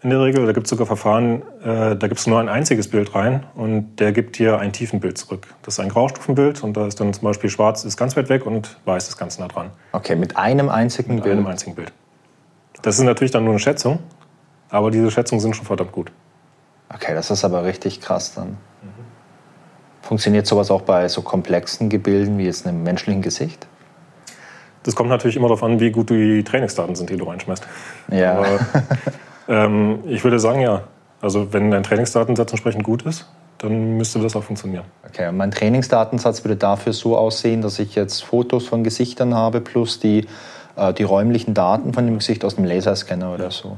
in der Regel. Da gibt es sogar Verfahren, äh, da gibt es nur ein einziges Bild rein und der gibt dir ein Tiefenbild zurück. Das ist ein Graustufenbild und da ist dann zum Beispiel schwarz ist ganz weit weg und weiß ist ganz nah dran. Okay, mit einem einzigen mit Bild? Mit einem einzigen Bild. Das ist natürlich dann nur eine Schätzung, aber diese Schätzungen sind schon verdammt gut. Okay, das ist aber richtig krass dann. Funktioniert sowas auch bei so komplexen Gebilden wie jetzt einem menschlichen Gesicht? Das kommt natürlich immer darauf an, wie gut die Trainingsdaten sind, die du reinschmeißt. Ja. Aber, (laughs) ähm, ich würde sagen, ja. Also wenn dein Trainingsdatensatz entsprechend gut ist, dann müsste das auch funktionieren. Okay, und mein Trainingsdatensatz würde dafür so aussehen, dass ich jetzt Fotos von Gesichtern habe plus die, äh, die räumlichen Daten von dem Gesicht aus dem Laserscanner oder so.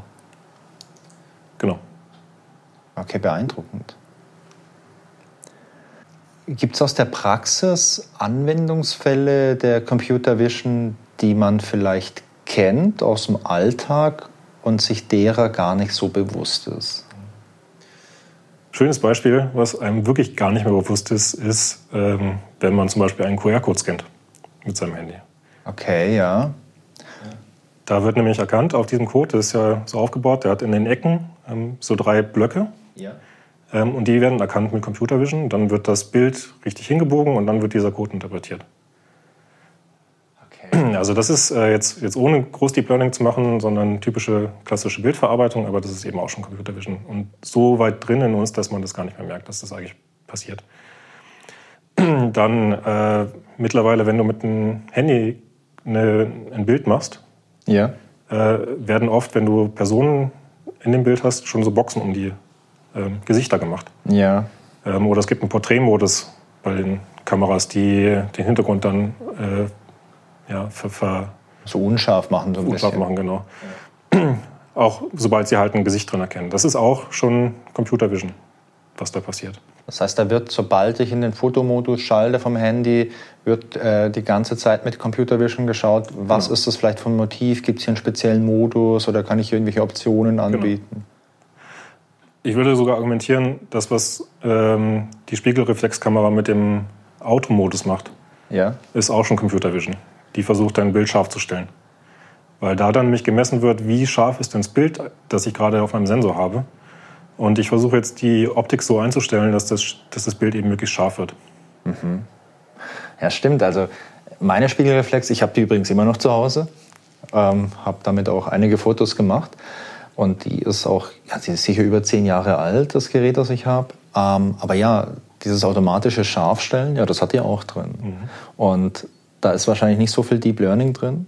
Genau. Okay, beeindruckend. Gibt es aus der Praxis Anwendungsfälle der Computer Vision, die man vielleicht kennt aus dem Alltag und sich derer gar nicht so bewusst ist? Schönes Beispiel, was einem wirklich gar nicht mehr bewusst ist, ist, ähm, wenn man zum Beispiel einen QR-Code scannt mit seinem Handy. Okay, ja. Da wird nämlich erkannt, auf diesem Code, das ist ja so aufgebaut, der hat in den Ecken ähm, so drei Blöcke. Ja. Ähm, und die werden erkannt mit Computer Vision. Dann wird das Bild richtig hingebogen und dann wird dieser Code interpretiert. Okay. (clears throat) Also das ist äh, jetzt, jetzt ohne groß Deep Learning zu machen, sondern typische klassische Bildverarbeitung, aber das ist eben auch schon Computer Vision. Und so weit drin in uns, dass man das gar nicht mehr merkt, dass das eigentlich passiert. (clears throat) Dann äh, mittlerweile, wenn du mit einem Handy eine, ein Bild machst, ja. äh, werden oft, wenn du Personen in dem Bild hast, schon so Boxen um die ähm, Gesichter gemacht. Ja. Ähm, oder es gibt einen Porträtmodus bei den Kameras, die den Hintergrund dann äh, ja, ver, ver so unscharf machen. So ein unscharf bisschen. machen, genau. Ja. (clears throat) Auch sobald sie halt ein Gesicht drin erkennen. Das ist auch schon Computer Vision, was da passiert. Das heißt, da wird, sobald ich in den Fotomodus schalte vom Handy, wird äh, die ganze Zeit mit Computer Vision geschaut, was genau. ist das vielleicht für ein Motiv? Gibt es hier einen speziellen Modus oder kann ich irgendwelche Optionen genau. anbieten? Genau. Ich würde sogar argumentieren, dass was ähm, die Spiegelreflexkamera mit dem Automodus macht, ja. ist auch schon Computer Vision. Die versucht dein Bild scharf zu stellen. Weil da dann nämlich gemessen wird, wie scharf ist denn das Bild, das ich gerade auf meinem Sensor habe. Und ich versuche jetzt die Optik so einzustellen, dass das, dass das Bild eben möglichst scharf wird. Mhm. Ja, stimmt. Also meine Spiegelreflex, ich habe die übrigens immer noch zu Hause, ähm, habe damit auch einige Fotos gemacht. Und die ist auch, ja, sie ist sicher über zehn Jahre alt, das Gerät, das ich habe. Ähm, aber ja, dieses automatische Scharfstellen, ja, das hat die auch drin. Mhm. Und da ist wahrscheinlich nicht so viel Deep Learning drin.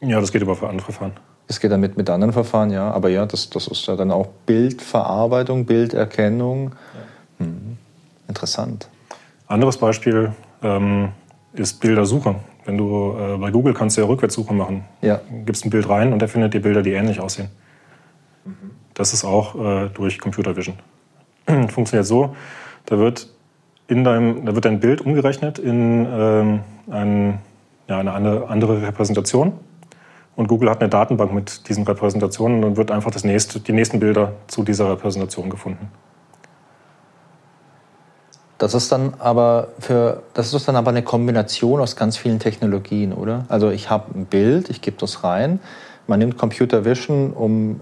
Ja, das geht aber für andere Verfahren. Das geht damit mit anderen Verfahren, ja. Aber ja, das, das ist ja dann auch Bildverarbeitung, Bilderkennung. Ja. Hm. Interessant. Anderes Beispiel ähm, ist Bildersuche Wenn du äh, bei Google kannst du ja Rückwärtssuche machen. Ja. Gibst ein Bild rein und er findet dir Bilder, die ähnlich aussehen. Das ist auch äh, durch Computer Vision. (clears throat) Funktioniert so, da wird, in deinem, da wird dein Bild umgerechnet in ähm, ein, ja, eine andere Repräsentation. Und Google hat eine Datenbank mit diesen Repräsentationen und dann wird einfach das nächste, die nächsten Bilder zu dieser Repräsentation gefunden. Das ist dann aber für das ist dann aber eine Kombination aus ganz vielen Technologien, oder? Also ich habe ein Bild, ich gebe das rein, man nimmt Computer Vision, um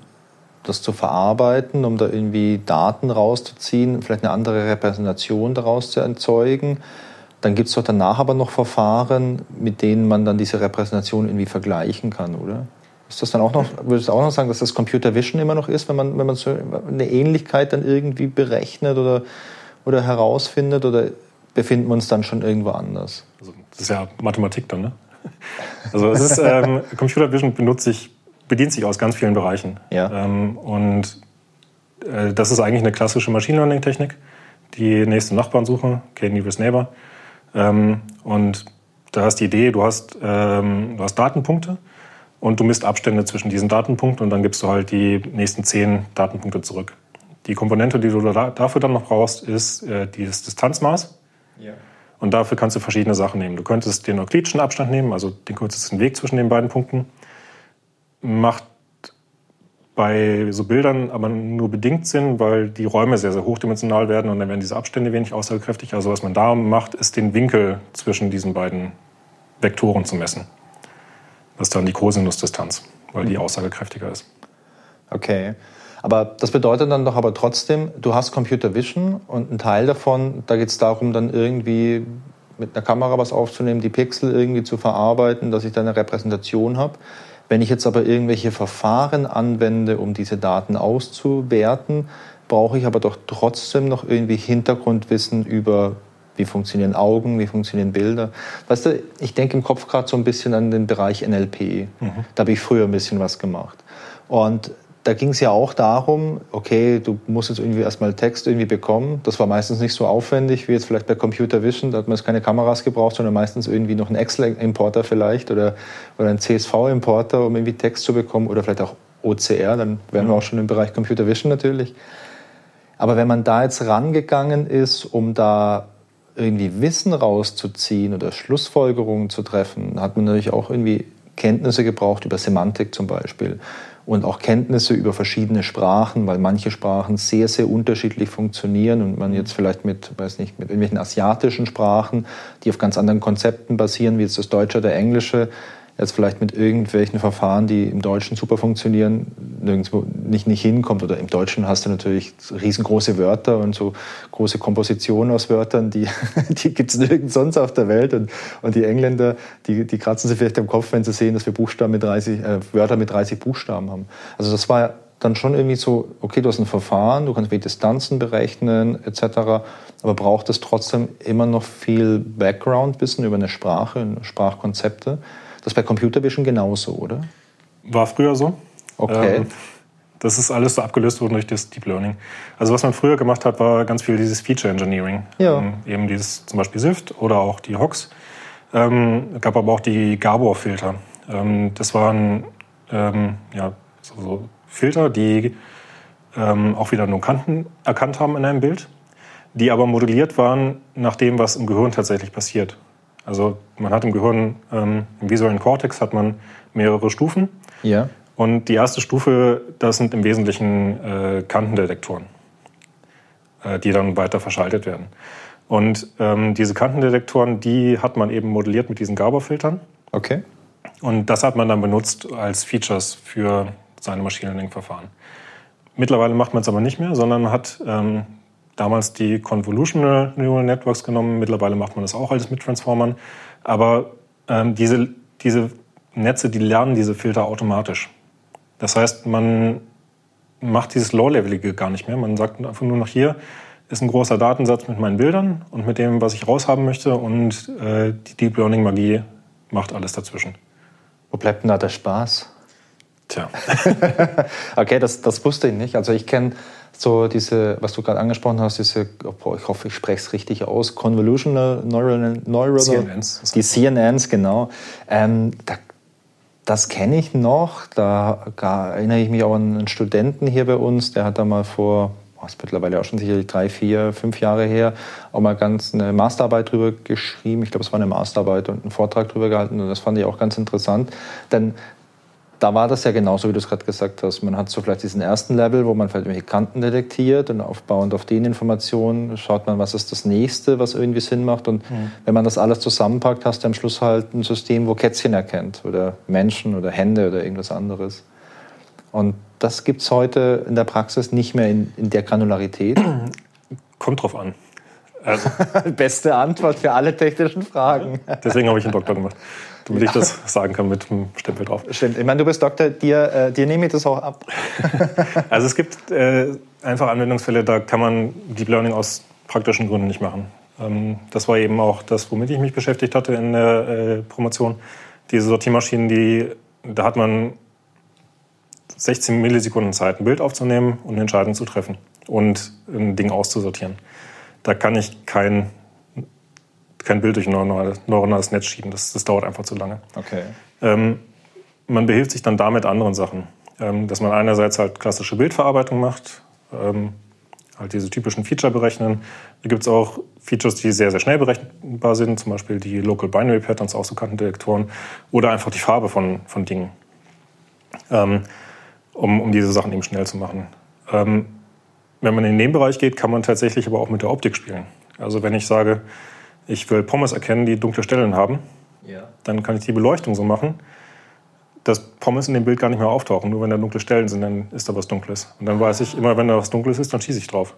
das zu verarbeiten, um da irgendwie Daten rauszuziehen, vielleicht eine andere Repräsentation daraus zu erzeugen. Dann gibt es doch danach aber noch Verfahren, mit denen man dann diese Repräsentation irgendwie vergleichen kann, oder? Ist das dann auch noch, würdest du auch noch sagen, dass das Computer Vision immer noch ist, wenn man, wenn man so eine Ähnlichkeit dann irgendwie berechnet oder oder herausfindet oder befinden wir uns dann schon irgendwo anders? Also, das ist ja Mathematik dann, ne? Also es ist, ähm, (laughs) Computer Vision benutzt sich, bedient sich aus ganz vielen Bereichen. Ja. Ähm, und äh, das ist eigentlich eine klassische Machine Learning Technik, die nächste Nachbarnsuche, K-Nearest Neighbor. Ähm, und da hast die Idee, du hast, ähm, du hast Datenpunkte und du misst Abstände zwischen diesen Datenpunkten und dann gibst du halt die nächsten zehn Datenpunkte zurück. Die Komponente, die du da, dafür dann noch brauchst, ist äh, dieses Distanzmaß. Ja. Und dafür kannst du verschiedene Sachen nehmen. Du könntest den euklidischen Abstand nehmen, also den kürzesten Weg zwischen den beiden Punkten. Macht bei so Bildern aber nur bedingt Sinn, weil die Räume sehr, sehr hochdimensional werden und dann werden diese Abstände wenig aussagekräftig. Also was man da macht, ist den Winkel zwischen diesen beiden Vektoren zu messen. Das ist dann die Cosinusdistanz, weil die mhm. aussagekräftiger ist. Okay. Aber das bedeutet dann doch aber trotzdem, du hast Computer Vision und ein Teil davon, da geht es darum, dann irgendwie mit einer Kamera was aufzunehmen, die Pixel irgendwie zu verarbeiten, dass ich da eine Repräsentation habe. Wenn ich jetzt aber irgendwelche Verfahren anwende, um diese Daten auszuwerten, brauche ich aber doch trotzdem noch irgendwie Hintergrundwissen über wie funktionieren Augen, wie funktionieren Bilder. Weißt du, ich denke im Kopf gerade so ein bisschen an den Bereich NLP. Mhm. Da habe ich früher ein bisschen was gemacht. Und da ging es ja auch darum, okay, du musst jetzt irgendwie erstmal Text irgendwie bekommen. Das war meistens nicht so aufwendig wie jetzt vielleicht bei Computer Vision. Da hat man jetzt keine Kameras gebraucht, sondern meistens irgendwie noch einen Excel-Importer vielleicht oder, oder einen CSV-Importer, um irgendwie Text zu bekommen oder vielleicht auch OCR. Dann wären wir auch schon im Bereich Computer Vision natürlich. Aber wenn man da jetzt rangegangen ist, um da irgendwie Wissen rauszuziehen oder Schlussfolgerungen zu treffen, hat man natürlich auch irgendwie Kenntnisse gebraucht über Semantik zum Beispiel und auch Kenntnisse über verschiedene Sprachen, weil manche Sprachen sehr, sehr unterschiedlich funktionieren und man jetzt vielleicht mit, weiß nicht, mit irgendwelchen asiatischen Sprachen, die auf ganz anderen Konzepten basieren, wie jetzt das Deutsche oder Englische, jetzt vielleicht mit irgendwelchen Verfahren, die im Deutschen super funktionieren, nirgendwo nicht, nicht hinkommt. Oder im Deutschen hast du natürlich riesengroße Wörter und so große Kompositionen aus Wörtern, die, (laughs) die gibt es nirgends sonst auf der Welt. Und, und die Engländer, die, die kratzen sich vielleicht am Kopf, wenn sie sehen, dass wir Buchstaben mit 30, äh, Wörter mit 30 Buchstaben haben. Also das war dann schon irgendwie so, okay, du hast ein Verfahren, du kannst Distanzen berechnen etc., aber braucht es trotzdem immer noch viel Background-Wissen über eine Sprache, Sprachkonzepte. Das ist bei Computer Vision genauso, oder? War früher so. Okay. Ähm, das ist alles so abgelöst worden durch das Deep Learning. Also was man früher gemacht hat, war ganz viel dieses Feature Engineering. Ja. Ähm, eben dieses zum Beispiel SIFT oder auch die HOX. Ähm, gab aber auch die Gabor-Filter. Ähm, das waren ähm, ja, so, so Filter, die ähm, auch wieder nur Kanten erkannt haben in einem Bild, die aber modelliert waren nach dem, was im Gehirn tatsächlich passiert. Also man hat im Gehirn, ähm, im visuellen Kortex hat man mehrere Stufen. Ja. Und die erste Stufe, das sind im Wesentlichen äh, Kantendetektoren, äh, die dann weiter verschaltet werden. Und ähm, diese Kantendetektoren, die hat man eben modelliert mit diesen Gabor-Filtern. Okay. Und das hat man dann benutzt als Features für seine Machine Learning-Verfahren. Mittlerweile macht man es aber nicht mehr, sondern hat ähm, damals die Convolutional Neural Networks genommen. Mittlerweile macht man das auch alles mit Transformern. Aber ähm, diese, diese Netze, die lernen diese Filter automatisch. Das heißt, man macht dieses Low-Levelige gar nicht mehr. Man sagt einfach nur noch hier ist ein großer Datensatz mit meinen Bildern und mit dem, was ich raushaben möchte. Und äh, die Deep Learning-Magie macht alles dazwischen. Wo bleibt denn da der Spaß? Tja. (laughs) okay, das, das wusste ich nicht. Also ich kenne so diese, was du gerade angesprochen hast, diese, boah, ich hoffe, ich spreche es richtig aus, Convolutional Neural, Neural CNNs. Die CNNs, genau. Ähm, da, das kenne ich noch. Da, erinnere ich mich auch an einen Studenten hier bei uns, der hat da mal vor, was mittlerweile auch schon sicherlich drei, vier, fünf Jahre her, auch mal ganz eine Masterarbeit drüber geschrieben. Ich glaube, es war eine Masterarbeit und einen Vortrag drüber gehalten und das fand ich auch ganz interessant. Denn da war das ja genauso, wie du es gerade gesagt hast. Man hat so vielleicht diesen ersten Level, wo man vielleicht irgendwelche Kanten detektiert und aufbauend auf den Informationen schaut man, was ist das nächste, was irgendwie Sinn macht. Und mhm. wenn man das alles zusammenpackt, hast du am Schluss halt ein System, wo Kätzchen erkennt oder Menschen oder Hände oder irgendwas anderes. Und das gibt es heute in der Praxis nicht mehr in, in der Granularität. Kommt drauf an. Also, (laughs) Beste Antwort für alle technischen Fragen. Deswegen habe ich einen Doktor gemacht damit ja. ich das sagen kann mit dem Stempel drauf. Stimmt. Ich meine, du bist Doktor, dir, äh, dir nehme ich das auch ab. (laughs) also es gibt äh, einfach Anwendungsfälle, da kann man Deep Learning aus praktischen Gründen nicht machen. Ähm, das war eben auch das, womit ich mich beschäftigt hatte in der äh, Promotion. Diese Sortiermaschinen, die, da hat man 16 Millisekunden Zeit, ein Bild aufzunehmen und eine Entscheidung zu treffen und ein Ding auszusortieren. Da kann ich kein kein Bild durch ein neuronales Netz schieben. Das, das dauert einfach zu lange. Okay. Ähm, man behilft sich dann damit anderen Sachen. Ähm, dass man einerseits halt klassische Bildverarbeitung macht, ähm, halt diese typischen Feature berechnen. Da gibt es auch Features, die sehr, sehr schnell berechenbar sind, zum Beispiel die Local Binary Patterns, auch so Kantendetektoren, oder einfach die Farbe von, von Dingen, ähm, um, um diese Sachen eben schnell zu machen. Ähm, wenn man in den Bereich geht, kann man tatsächlich aber auch mit der Optik spielen. Also wenn ich sage, ich will Pommes erkennen, die dunkle Stellen haben, ja. dann kann ich die Beleuchtung so machen, dass Pommes in dem Bild gar nicht mehr auftauchen. Nur wenn da dunkle Stellen sind, dann ist da was Dunkles. Und dann weiß ich, immer wenn da was Dunkles ist, dann schieße ich drauf.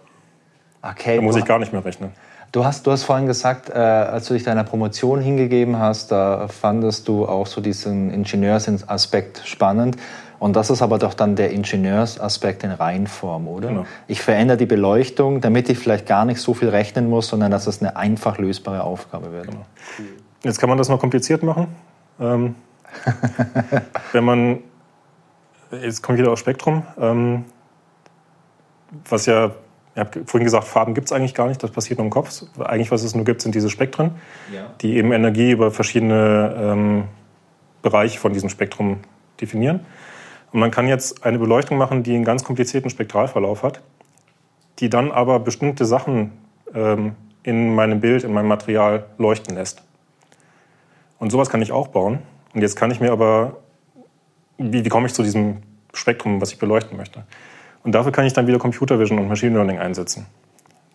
Okay. Da muss ich gar nicht mehr rechnen. Du hast, du hast vorhin gesagt, äh, als du dich deiner Promotion hingegeben hast, da fandest du auch so diesen Ingenieursaspekt spannend. Und das ist aber doch dann der Ingenieursaspekt in Reinform, oder? Genau. Ich verändere die Beleuchtung, damit ich vielleicht gar nicht so viel rechnen muss, sondern dass es eine einfach lösbare Aufgabe wird. Genau. Jetzt kann man das noch kompliziert machen. Ähm, (laughs) wenn man, jetzt kommt wieder aufs Spektrum, ähm, was ja, ich habe vorhin gesagt, Farben gibt es eigentlich gar nicht, das passiert nur im Kopf. Eigentlich, was es nur gibt, sind diese Spektren, ja. die eben Energie über verschiedene ähm, Bereiche von diesem Spektrum definieren. Und man kann jetzt eine Beleuchtung machen, die einen ganz komplizierten Spektralverlauf hat, die dann aber bestimmte Sachen ähm, in meinem Bild, in meinem Material leuchten lässt. Und sowas kann ich auch bauen. Und jetzt kann ich mir aber, wie, wie komme ich zu diesem Spektrum, was ich beleuchten möchte? Und dafür kann ich dann wieder Computer Vision und Machine Learning einsetzen.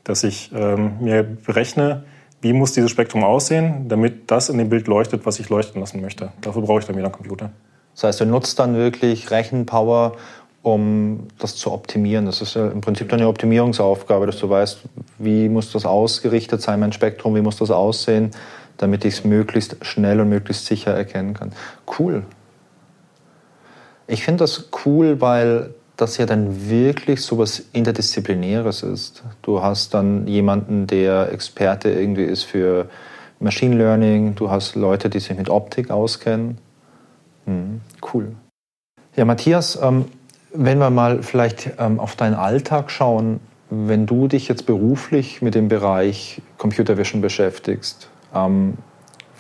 Dass ich ähm, mir berechne, wie muss dieses Spektrum aussehen, damit das in dem Bild leuchtet, was ich leuchten lassen möchte. Dafür brauche ich dann wieder einen Computer. Das heißt, du nutzt dann wirklich Rechenpower, um das zu optimieren. Das ist ja im Prinzip dann eine Optimierungsaufgabe, dass du weißt, wie muss das ausgerichtet sein, mein Spektrum, wie muss das aussehen, damit ich es möglichst schnell und möglichst sicher erkennen kann. Cool. Ich finde das cool, weil das ja dann wirklich so was Interdisziplinäres ist. Du hast dann jemanden, der Experte irgendwie ist für Machine Learning, du hast Leute, die sich mit Optik auskennen Mhm, cool. Ja, Matthias, ähm, wenn wir mal vielleicht ähm, auf deinen Alltag schauen, wenn du dich jetzt beruflich mit dem Bereich Computer Vision beschäftigst, ähm,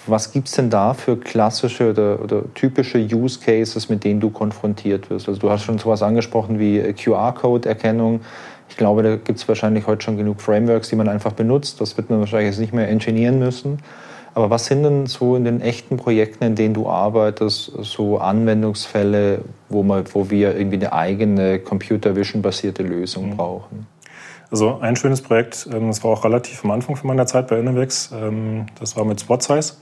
was gibt es denn da für klassische oder, oder, typische Use Cases, mit denen du konfrontiert wirst? Also du hast schon sowas angesprochen wie QR-Code-Erkennung. Ich glaube, da gibt es wahrscheinlich heute schon genug Frameworks, die man einfach benutzt. Das wird man wahrscheinlich jetzt nicht mehr ingenieren müssen. Aber was sind denn so in den echten Projekten, in denen du arbeitest, so Anwendungsfälle, wo, man, wo wir irgendwie eine eigene Computer Vision basierte Lösung mhm. brauchen? Also ein schönes Projekt, ähm, das war auch relativ am Anfang von meiner Zeit bei Innovex, ähm, das war mit SpotSize.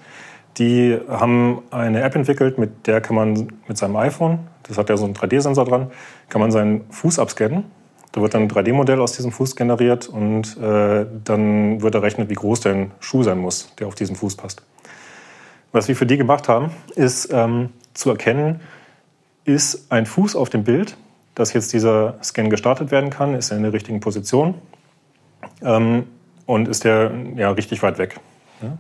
Die haben eine App entwickelt, mit der kann man mit seinem iPhone, das hat ja so einen 3D-Sensor dran, kann man seinen Fuß abscannen da wird dann ein 3D-Modell aus diesem Fuß generiert und äh, dann wird errechnet, wie groß der Schuh sein muss, der auf diesen Fuß passt. Was wir für die gemacht haben, ist ähm, zu erkennen, ist ein Fuß auf dem Bild, dass jetzt dieser Scan gestartet werden kann, ist er in der richtigen Position ähm, und ist der ja, richtig weit weg. Ja?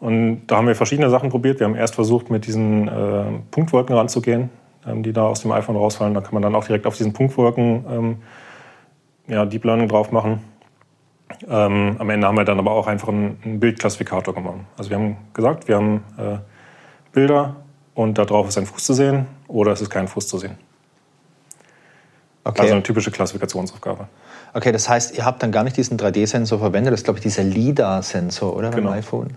Und da haben wir verschiedene Sachen probiert. Wir haben erst versucht, mit diesen äh, Punktwolken ranzugehen, ähm, die da aus dem iPhone rausfallen. Da kann man dann auch direkt auf diesen Punktwolken ähm, ja, Deep Learning drauf machen. Ähm, am Ende haben wir dann aber auch einfach einen, einen Bildklassifikator gemacht. Also wir haben gesagt, wir haben äh, Bilder und darauf ist ein Fuß zu sehen oder es ist kein Fuß zu sehen. Okay. Also eine typische Klassifikationsaufgabe. Okay, das heißt, ihr habt dann gar nicht diesen 3D-Sensor verwendet, das ist, glaube ich, dieser LIDAR-Sensor, oder? Genau. Beim iPhone?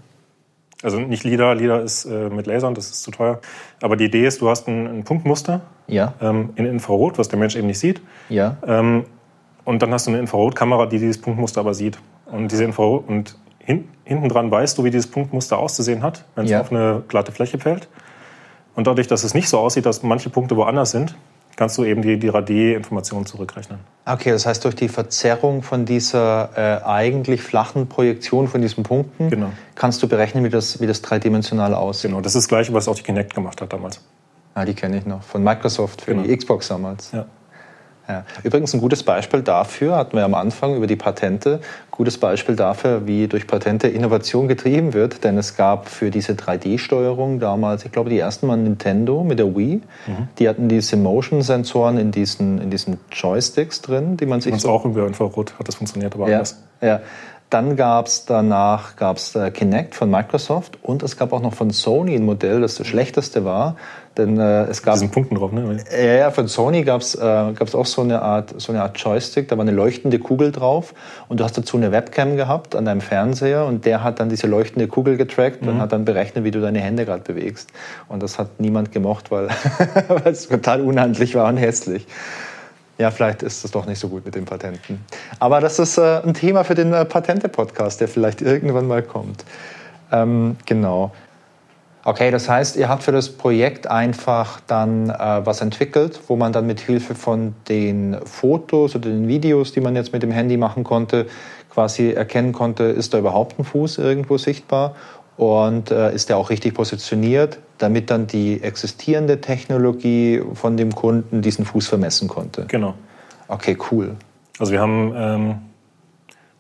Also nicht LIDAR, LIDAR ist äh, mit Lasern, das ist zu teuer. Aber die Idee ist, du hast ein, ein Punktmuster Ja, ähm, in Infrarot, was der Mensch eben nicht sieht. ja. Ähm, und dann hast du eine Infrarotkamera, die dieses Punktmuster aber sieht. Und diese Infrarot und hin, hinten dran weißt du, wie dieses Punktmuster auszusehen hat, wenn es Ja. auf eine glatte Fläche fällt. Und dadurch, dass es nicht so aussieht, dass manche Punkte woanders sind, kannst du eben die, die Radie-Informationen zurückrechnen. Okay, das heißt, durch die Verzerrung von dieser äh, eigentlich flachen Projektion von diesen Punkten Genau. kannst du berechnen, wie das, wie das dreidimensional aussieht. Genau, das ist das Gleiche, was auch die Kinect gemacht hat damals. Ah, die kenne ich noch, von Microsoft für Genau. die Xbox damals. Ja. Ja. Übrigens ein gutes Beispiel dafür, hatten wir am Anfang über die Patente, gutes Beispiel dafür, wie durch Patente Innovation getrieben wird. Denn es gab für diese 3D-Steuerung damals, ich glaube, die ersten Mal Nintendo mit der Wii. Die hatten diese Motion-Sensoren in diesen, in diesen Joysticks drin, die man sich Und so auch über Infrarot hat das funktioniert, aber ja, anders. ja. Dann gab es danach gab's, äh, Kinect von Microsoft und es gab auch noch von Sony ein Modell, das das schlechteste war. Denn äh, es gab Diesen Punkten drauf, ne? ja, ja, von Sony gab es äh, gab's auch so eine, Art, so eine Art Joystick, da war eine leuchtende Kugel drauf und du hast dazu eine Webcam gehabt an deinem Fernseher und der hat dann diese leuchtende Kugel getrackt und hat dann berechnet, wie du deine Hände gerade bewegst. Und das hat niemand gemocht, weil (laughs) weil es total unhandlich war und hässlich. Ja, vielleicht ist es doch nicht so gut mit den Patenten. Aber das ist äh, ein Thema für den äh, Patente-Podcast, der vielleicht irgendwann mal kommt. Ähm, genau. Okay, das heißt, ihr habt für das Projekt einfach dann äh, was entwickelt, wo man dann mit Hilfe von den Fotos oder den Videos, die man jetzt mit dem Handy machen konnte, quasi erkennen konnte, ist da überhaupt ein Fuß irgendwo sichtbar und äh, ist der auch richtig positioniert, damit dann die existierende Technologie von dem Kunden diesen Fuß vermessen konnte. Genau. Okay, cool. Also wir haben ähm,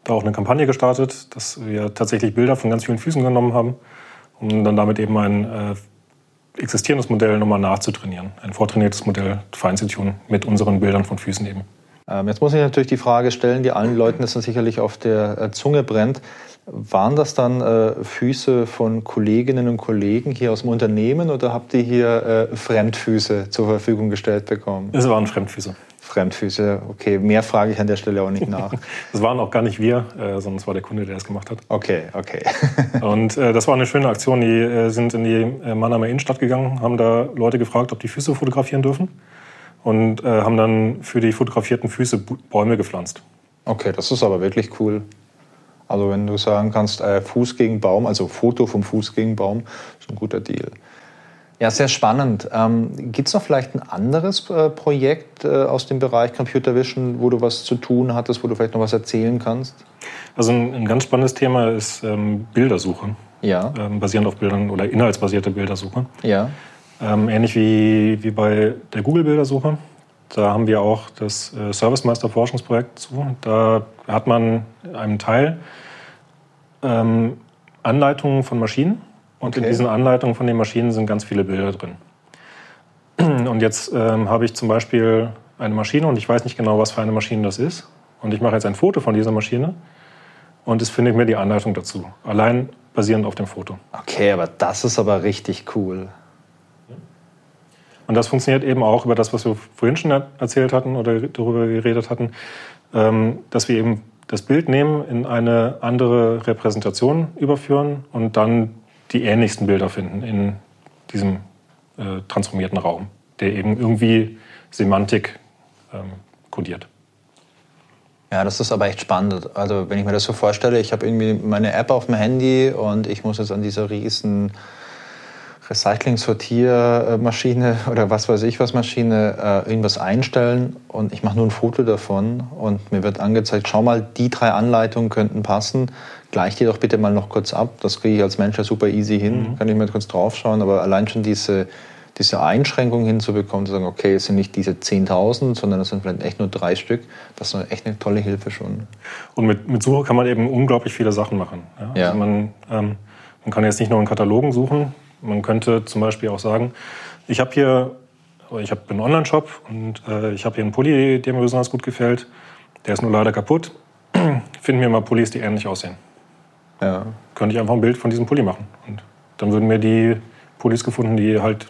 da auch eine Kampagne gestartet, dass wir tatsächlich Bilder von ganz vielen Füßen genommen haben, um dann damit eben ein äh, existierendes Modell nochmal nachzutrainieren. Ein vortrainiertes Modell fein zu tun mit unseren Bildern von Füßen eben. Ähm, jetzt muss ich natürlich die Frage stellen, die allen Leuten das dann sicherlich auf der äh, Zunge brennt. Waren das dann äh, Füße von Kolleginnen und Kollegen hier aus dem Unternehmen oder habt ihr hier äh, Fremdfüße zur Verfügung gestellt bekommen? Es waren Fremdfüße. Fremdfüße, okay, mehr frage ich an der Stelle auch nicht nach. (laughs) Das waren auch gar nicht wir, äh, sondern es war der Kunde, der das gemacht hat. Okay, okay. (laughs) Und äh, das war eine schöne Aktion. Die äh, sind in die Mannheimer Innenstadt gegangen, haben da Leute gefragt, ob die Füße fotografieren dürfen. Und haben dann für die fotografierten Füße Bäume gepflanzt. Okay, das ist aber wirklich cool. Also wenn du sagen kannst, Fuß gegen Baum, also Foto vom Fuß gegen Baum, ist ein guter Deal. Ja, sehr spannend. Ähm, Gibt es noch vielleicht ein anderes äh, Projekt äh, aus dem Bereich Computer Vision, wo du was zu tun hattest, wo du vielleicht noch was erzählen kannst? Also ein, ein ganz spannendes Thema ist ähm, Bildersuche, Ja, ähm, basierend auf Bildern oder inhaltsbasierte Bildersuche. ja. Ähm, ähnlich wie, wie bei der Google-Bildersuche. Da haben wir auch das äh, Service Master Forschungsprojekt zu. Da hat man einen Teil ähm, Anleitungen von Maschinen. Und in Okay. diesen Anleitungen von den Maschinen sind ganz viele Bilder drin. (clears throat) Und jetzt ähm, habe ich zum Beispiel eine Maschine und ich weiß nicht genau, was für eine Maschine das ist. Und ich mache jetzt ein Foto von dieser Maschine und es findet mir die Anleitung dazu. Allein basierend auf dem Foto. Okay, aber das ist aber richtig cool. Und das funktioniert eben auch über das, was wir vorhin schon er- erzählt hatten oder darüber geredet hatten, ähm, dass wir eben das Bild nehmen, in eine andere Repräsentation überführen und dann die ähnlichsten Bilder finden in diesem äh, transformierten Raum, der eben irgendwie Semantik ähm, kodiert. Ja, das ist aber echt spannend. Also wenn ich mir das so vorstelle, ich habe irgendwie meine App auf dem Handy und ich muss jetzt an dieser riesen Recycling-Sortiermaschine (laughs) oder was weiß ich was Maschine äh, irgendwas einstellen und ich mache nur ein Foto davon und mir wird angezeigt, schau mal, die drei Anleitungen könnten passen. Gleich die doch bitte mal noch kurz ab. Das kriege ich als Mensch ja super easy hin. Kann ich mal kurz draufschauen. Aber allein schon diese, diese Einschränkung hinzubekommen, zu sagen, okay, es sind nicht diese 10.000, sondern es sind vielleicht echt nur drei Stück, das ist echt eine tolle Hilfe schon. Und mit, mit Suche kann man eben unglaublich viele Sachen machen. Ja? Ja. Also man, ähm, man kann jetzt nicht nur in Katalogen suchen. Man könnte zum Beispiel auch sagen, ich habe hier, ich habe einen Online-Shop und äh, ich habe hier einen Pulli, der mir besonders gut gefällt. Der ist nur leider kaputt. (clears throat) Finden wir mal Pullis, die ähnlich aussehen. Ja. Könnte ich einfach ein Bild von diesem Pulli machen. Und dann würden mir die Pullis gefunden, die halt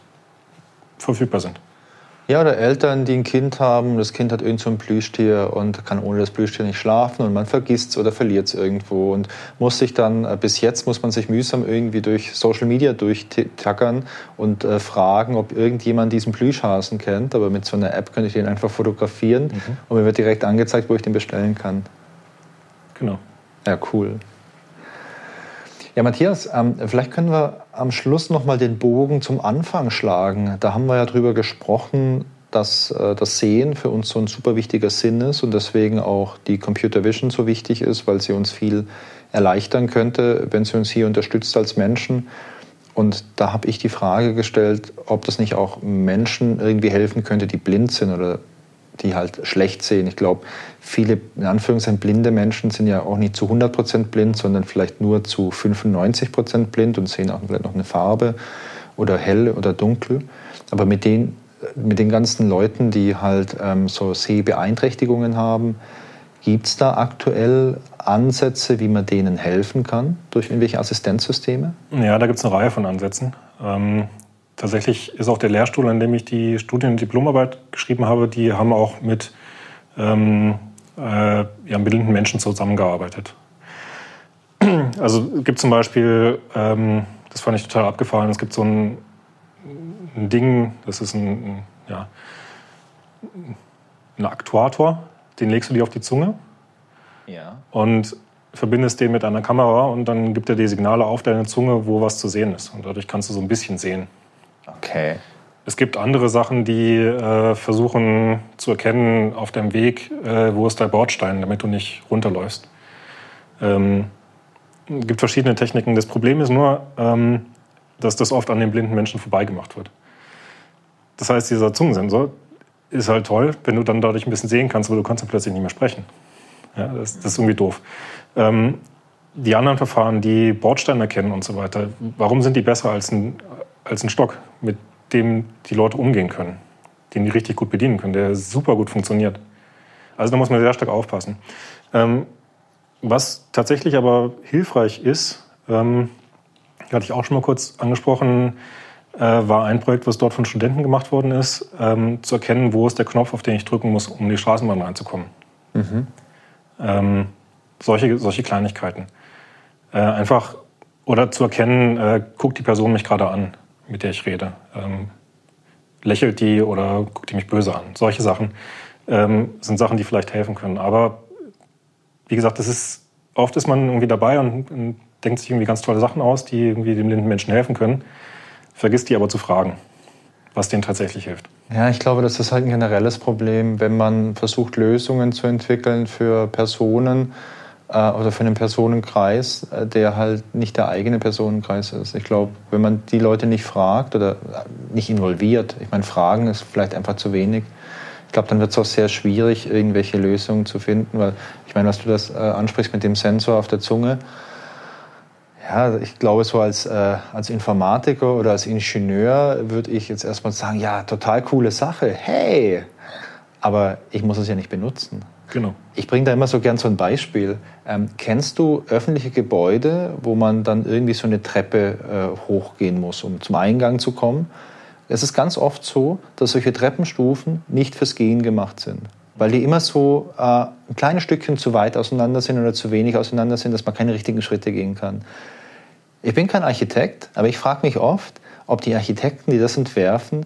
verfügbar sind. Ja, oder Eltern, die ein Kind haben, das Kind hat irgend so ein Plüschtier und kann ohne das Plüschtier nicht schlafen und man vergisst es oder verliert es irgendwo und muss sich dann, äh, bis jetzt muss man sich mühsam irgendwie durch Social Media durchtackern und äh, fragen, ob irgendjemand diesen Plüschhasen kennt, aber mit so einer App könnte ich den einfach fotografieren mhm. und mir wird direkt angezeigt, wo ich den bestellen kann. Genau. Ja, cool. Ja, Matthias, ähm, vielleicht können wir am Schluss noch mal den Bogen zum Anfang schlagen. Da haben wir ja drüber gesprochen, dass äh, das Sehen für uns so ein super wichtiger Sinn ist und deswegen auch die Computer Vision so wichtig ist, weil sie uns viel erleichtern könnte, wenn sie uns hier unterstützt als Menschen. Und da habe ich die Frage gestellt, ob das nicht auch Menschen irgendwie helfen könnte, die blind sind oder die halt schlecht sehen. Ich glaube, viele, in Anführungszeichen, blinde Menschen sind ja auch nicht zu 100 Prozent blind, sondern vielleicht nur zu 95 Prozent blind und sehen auch vielleicht noch eine Farbe oder hell oder dunkel. Aber mit den, mit den ganzen Leuten, die halt ähm, so Sehbeeinträchtigungen haben, gibt es da aktuell Ansätze, wie man denen helfen kann durch irgendwelche Assistenzsysteme? Ja, da gibt es eine Reihe von Ansätzen. Ähm, Tatsächlich ist auch der Lehrstuhl, an dem ich die Studien- und Diplomarbeit geschrieben habe, die haben auch mit ähm, äh, ja, blinden Menschen zusammengearbeitet. (clears throat) Also es gibt zum Beispiel, ähm, das fand ich total abgefahren, es gibt so ein, ein Ding, das ist ein, ein, ja, ein Aktuator, den legst du dir auf die Zunge ja. und verbindest den mit einer Kamera und dann gibt er die Signale auf deine Zunge, wo was zu sehen ist. Und dadurch kannst du so ein bisschen sehen. Okay. Es gibt andere Sachen, die äh, versuchen zu erkennen auf deinem Weg, äh, wo ist der Bordstein, damit du nicht runterläufst. Ähm, es gibt verschiedene Techniken. Das Problem ist nur, ähm, dass das oft an den blinden Menschen vorbeigemacht wird. Das heißt, dieser Zungensensor ist halt toll, wenn du dann dadurch ein bisschen sehen kannst, aber du kannst dann plötzlich nicht mehr sprechen. Ja, das, das ist irgendwie doof. Ähm, die anderen Verfahren, die Bordsteine erkennen und so weiter, warum sind die besser als ein, als ein Stock, mit dem die Leute umgehen können, den die richtig gut bedienen können, der super gut funktioniert. Also da muss man sehr stark aufpassen. Ähm, was tatsächlich aber hilfreich ist, ähm, hatte ich auch schon mal kurz angesprochen, äh, war ein Projekt, was dort von Studenten gemacht worden ist, ähm, zu erkennen, wo ist der Knopf, auf den ich drücken muss, um in die Straßenbahn reinzukommen. Mhm. Ähm, solche, solche Kleinigkeiten. Äh, einfach, oder zu erkennen, äh, guckt die Person mich gerade an mit der ich rede. Ähm, lächelt die oder guckt die mich böse an? Solche Sachen ähm, sind Sachen, die vielleicht helfen können. Aber wie gesagt, das ist, oft ist man irgendwie dabei und, und denkt sich irgendwie ganz tolle Sachen aus, die irgendwie dem blinden Menschen helfen können, vergisst die aber zu fragen, was denen tatsächlich hilft. Ja, ich glaube, das ist halt ein generelles Problem, wenn man versucht, Lösungen zu entwickeln für Personen, oder für einen Personenkreis, äh, der halt nicht der eigene Personenkreis ist. Ich glaube, wenn man die Leute nicht fragt oder äh, nicht involviert, ich meine, Fragen ist vielleicht einfach zu wenig. Ich glaube, dann wird es auch sehr schwierig, irgendwelche Lösungen zu finden, weil ich meine, was du das äh, ansprichst mit dem Sensor auf der Zunge, ja, ich glaube, so als, äh, als Informatiker oder als Ingenieur würde ich jetzt erstmal sagen, ja, total coole Sache, hey, aber ich muss es ja nicht benutzen. Genau. Ich bringe da immer so gern so ein Beispiel. Ähm, kennst du öffentliche Gebäude, wo man dann irgendwie so eine Treppe äh, hochgehen muss, um zum Eingang zu kommen? Es ist ganz oft so, dass solche Treppenstufen nicht fürs Gehen gemacht sind. Weil die immer so äh, ein kleines Stückchen zu weit auseinander sind oder zu wenig auseinander sind, dass man keine richtigen Schritte gehen kann. Ich bin kein Architekt, aber ich frage mich oft, ob die Architekten, die das entwerfen,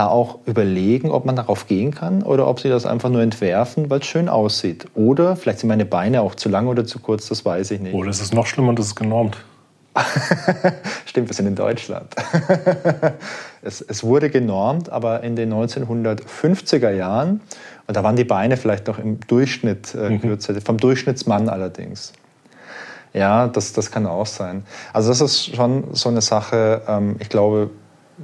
da auch überlegen, ob man darauf gehen kann oder ob sie das einfach nur entwerfen, weil es schön aussieht. Oder vielleicht sind meine Beine auch zu lang oder zu kurz, das weiß ich nicht. Oder es ist noch schlimmer und es ist genormt. (laughs) Stimmt, wir sind in Deutschland. (laughs) es, es, wurde genormt, aber in den 1950er Jahren, und da waren die Beine vielleicht noch im Durchschnitt äh, mhm. kürzer, vom Durchschnittsmann allerdings. Ja, das, das kann auch sein. Also das ist schon so eine Sache, ähm, ich glaube,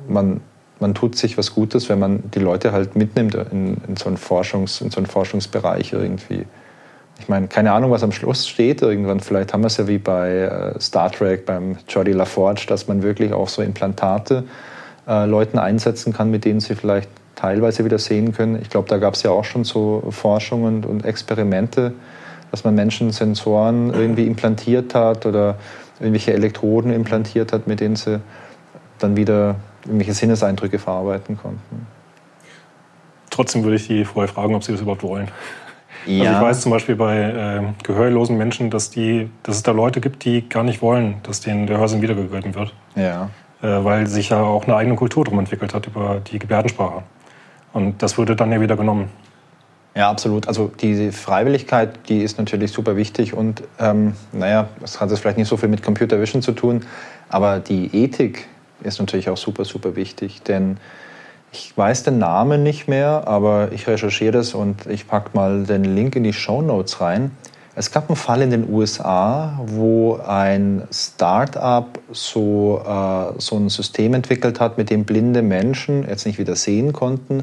man man tut sich was Gutes, wenn man die Leute halt mitnimmt in, in, so, einen Forschungs-, in so einen Forschungsbereich irgendwie. Ich meine, keine Ahnung, was am Schluss steht irgendwann. Vielleicht haben wir es ja wie bei äh, Star Trek, beim Jordi LaForge, dass man wirklich auch so Implantate äh, Leuten einsetzen kann, mit denen sie vielleicht teilweise wieder sehen können. Ich glaube, da gab es ja auch schon so Forschungen und Experimente, dass man Menschen Sensoren irgendwie implantiert hat oder irgendwelche Elektroden implantiert hat, mit denen sie dann wieder irgendwelche Sinneseindrücke verarbeiten konnten. Trotzdem würde ich die vorher fragen, ob sie das überhaupt wollen. Ja. Also ich weiß zum Beispiel bei äh, gehörlosen Menschen, dass, die, dass es da Leute gibt, die gar nicht wollen, dass denen der Hörsinn wiedergegeben wird. Ja. Äh, weil sich ja auch eine eigene Kultur drum entwickelt hat über die Gebärdensprache. Und das würde dann ja wieder genommen. Ja, absolut. Also die Freiwilligkeit, die ist natürlich super wichtig und ähm, naja, das hat jetzt vielleicht nicht so viel mit Computer Vision zu tun, aber die Ethik ist natürlich auch super, super wichtig, denn ich weiß den Namen nicht mehr, aber ich recherchiere das und ich packe mal den Link in die Show Notes rein. Es gab einen Fall in den USA, wo ein Start-up so, äh, so ein System entwickelt hat, mit dem blinde Menschen jetzt nicht wieder sehen konnten,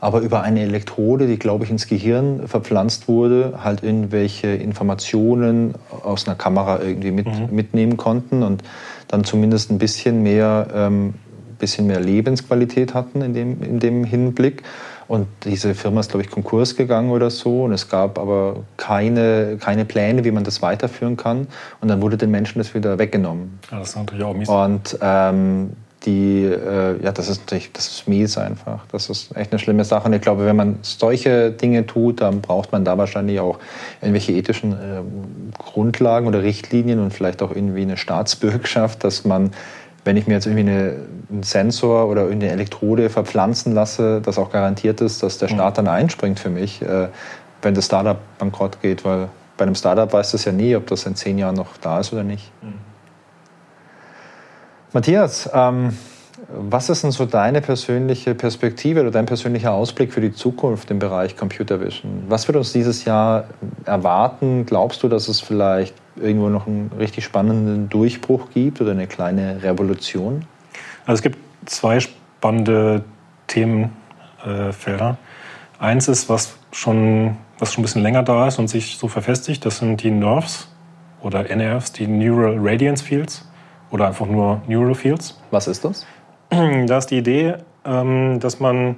aber über eine Elektrode, die, glaube ich, ins Gehirn verpflanzt wurde, halt irgendwelche Informationen aus einer Kamera irgendwie mit, mhm. mitnehmen konnten und dann zumindest ein bisschen mehr, ähm, bisschen mehr Lebensqualität hatten in dem, in dem Hinblick. Und diese Firma ist, glaube ich, Konkurs gegangen oder so. Und es gab aber keine, keine Pläne, wie man das weiterführen kann. Und dann wurde den Menschen das wieder weggenommen. Ja, das ist natürlich auch mies. Und ähm, die, äh, ja, das ist natürlich, das ist mies einfach. Das ist echt eine schlimme Sache. Und ich glaube, wenn man solche Dinge tut, dann braucht man da wahrscheinlich auch irgendwelche ethischen äh, Grundlagen oder Richtlinien und vielleicht auch irgendwie eine Staatsbürgschaft, dass man wenn ich mir jetzt irgendwie eine, einen Sensor oder eine Elektrode verpflanzen lasse, dass auch garantiert ist, dass der Staat dann einspringt für mich, äh, wenn das Startup bankrott geht, weil bei einem Startup weiß das ja nie, ob das in zehn Jahren noch da ist oder nicht. Mhm. Matthias, ähm, was ist denn so deine persönliche Perspektive oder dein persönlicher Ausblick für die Zukunft im Bereich Computer Vision? Was wird uns dieses Jahr erwarten? Glaubst du, dass es vielleicht irgendwo noch einen richtig spannenden Durchbruch gibt oder eine kleine Revolution? Also es gibt zwei spannende Themenfelder. Eins ist, was schon, was schon ein bisschen länger da ist und sich so verfestigt, das sind die NERVs oder NRFs, die Neural Radiance Fields oder einfach nur Neural Fields. Was ist das? (clears throat) Da ist die Idee, ähm, dass man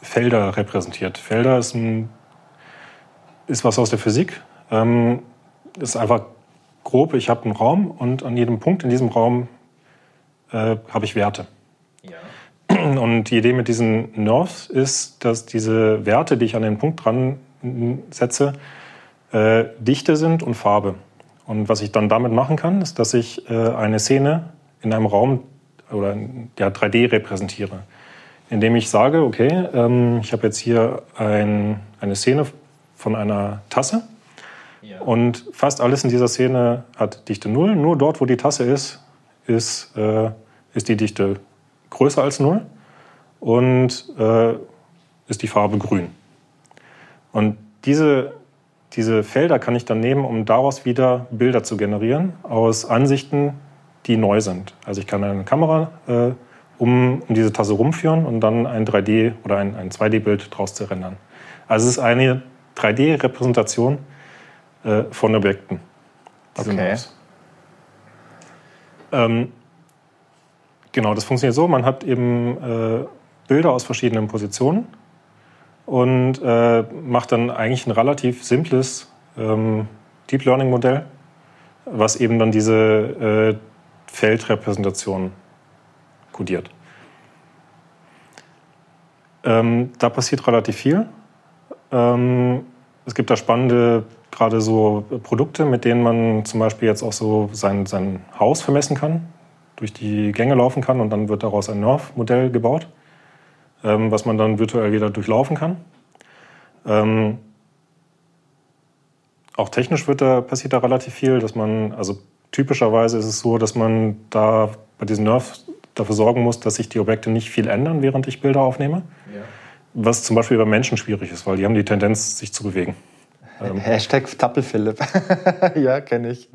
Felder repräsentiert. Felder ist, ein, ist was aus der Physik. Ähm, ist einfach grob, ich habe einen Raum und an jedem Punkt in diesem Raum äh, habe ich Werte. Ja. Und die Idee mit diesen Nerves ist, dass diese Werte, die ich an den Punkt dran setze, äh, Dichte sind und Farbe. Und was ich dann damit machen kann, ist, dass ich äh, eine Szene in einem Raum oder ja, 3D repräsentiere. Indem ich sage, okay, ähm, ich habe jetzt hier ein, eine Szene von einer Tasse ja. und fast alles in dieser Szene hat Dichte 0. Nur dort, wo die Tasse ist, ist, äh, ist die Dichte größer als 0 und äh, ist die Farbe grün. Und diese, diese Felder kann ich dann nehmen, um daraus wieder Bilder zu generieren aus Ansichten, die neu sind. Also ich kann eine Kamera äh, um, um, diese Tasse rumführen und dann ein 3D- oder ein, ein 2D-Bild daraus zu rendern. Also es ist eine 3D-Repräsentation äh, von Objekten. Okay. Ähm, genau, das funktioniert so, man hat eben äh, Bilder aus verschiedenen Positionen und äh, macht dann eigentlich ein relativ simples ähm, Deep Learning Modell, was eben dann diese äh, Feldrepräsentation kodiert. Ähm, da passiert relativ viel. Ähm, es gibt da spannende, gerade so Produkte, mit denen man zum Beispiel jetzt auch so sein, sein Haus vermessen kann, durch die Gänge laufen kann und dann wird daraus ein Nerf-Modell gebaut, ähm, was man dann virtuell wieder durchlaufen kann. Ähm, auch technisch wird da, passiert da relativ viel, dass man, also typischerweise ist es so, dass man da bei diesen Nerfs dafür sorgen muss, dass sich die Objekte nicht viel ändern, während ich Bilder aufnehme. Ja. Was zum Beispiel bei Menschen schwierig ist, weil die haben die Tendenz, sich zu bewegen. Ähm, (laughs) Hashtag Tappelphilipp. (laughs) ja, kenne ich.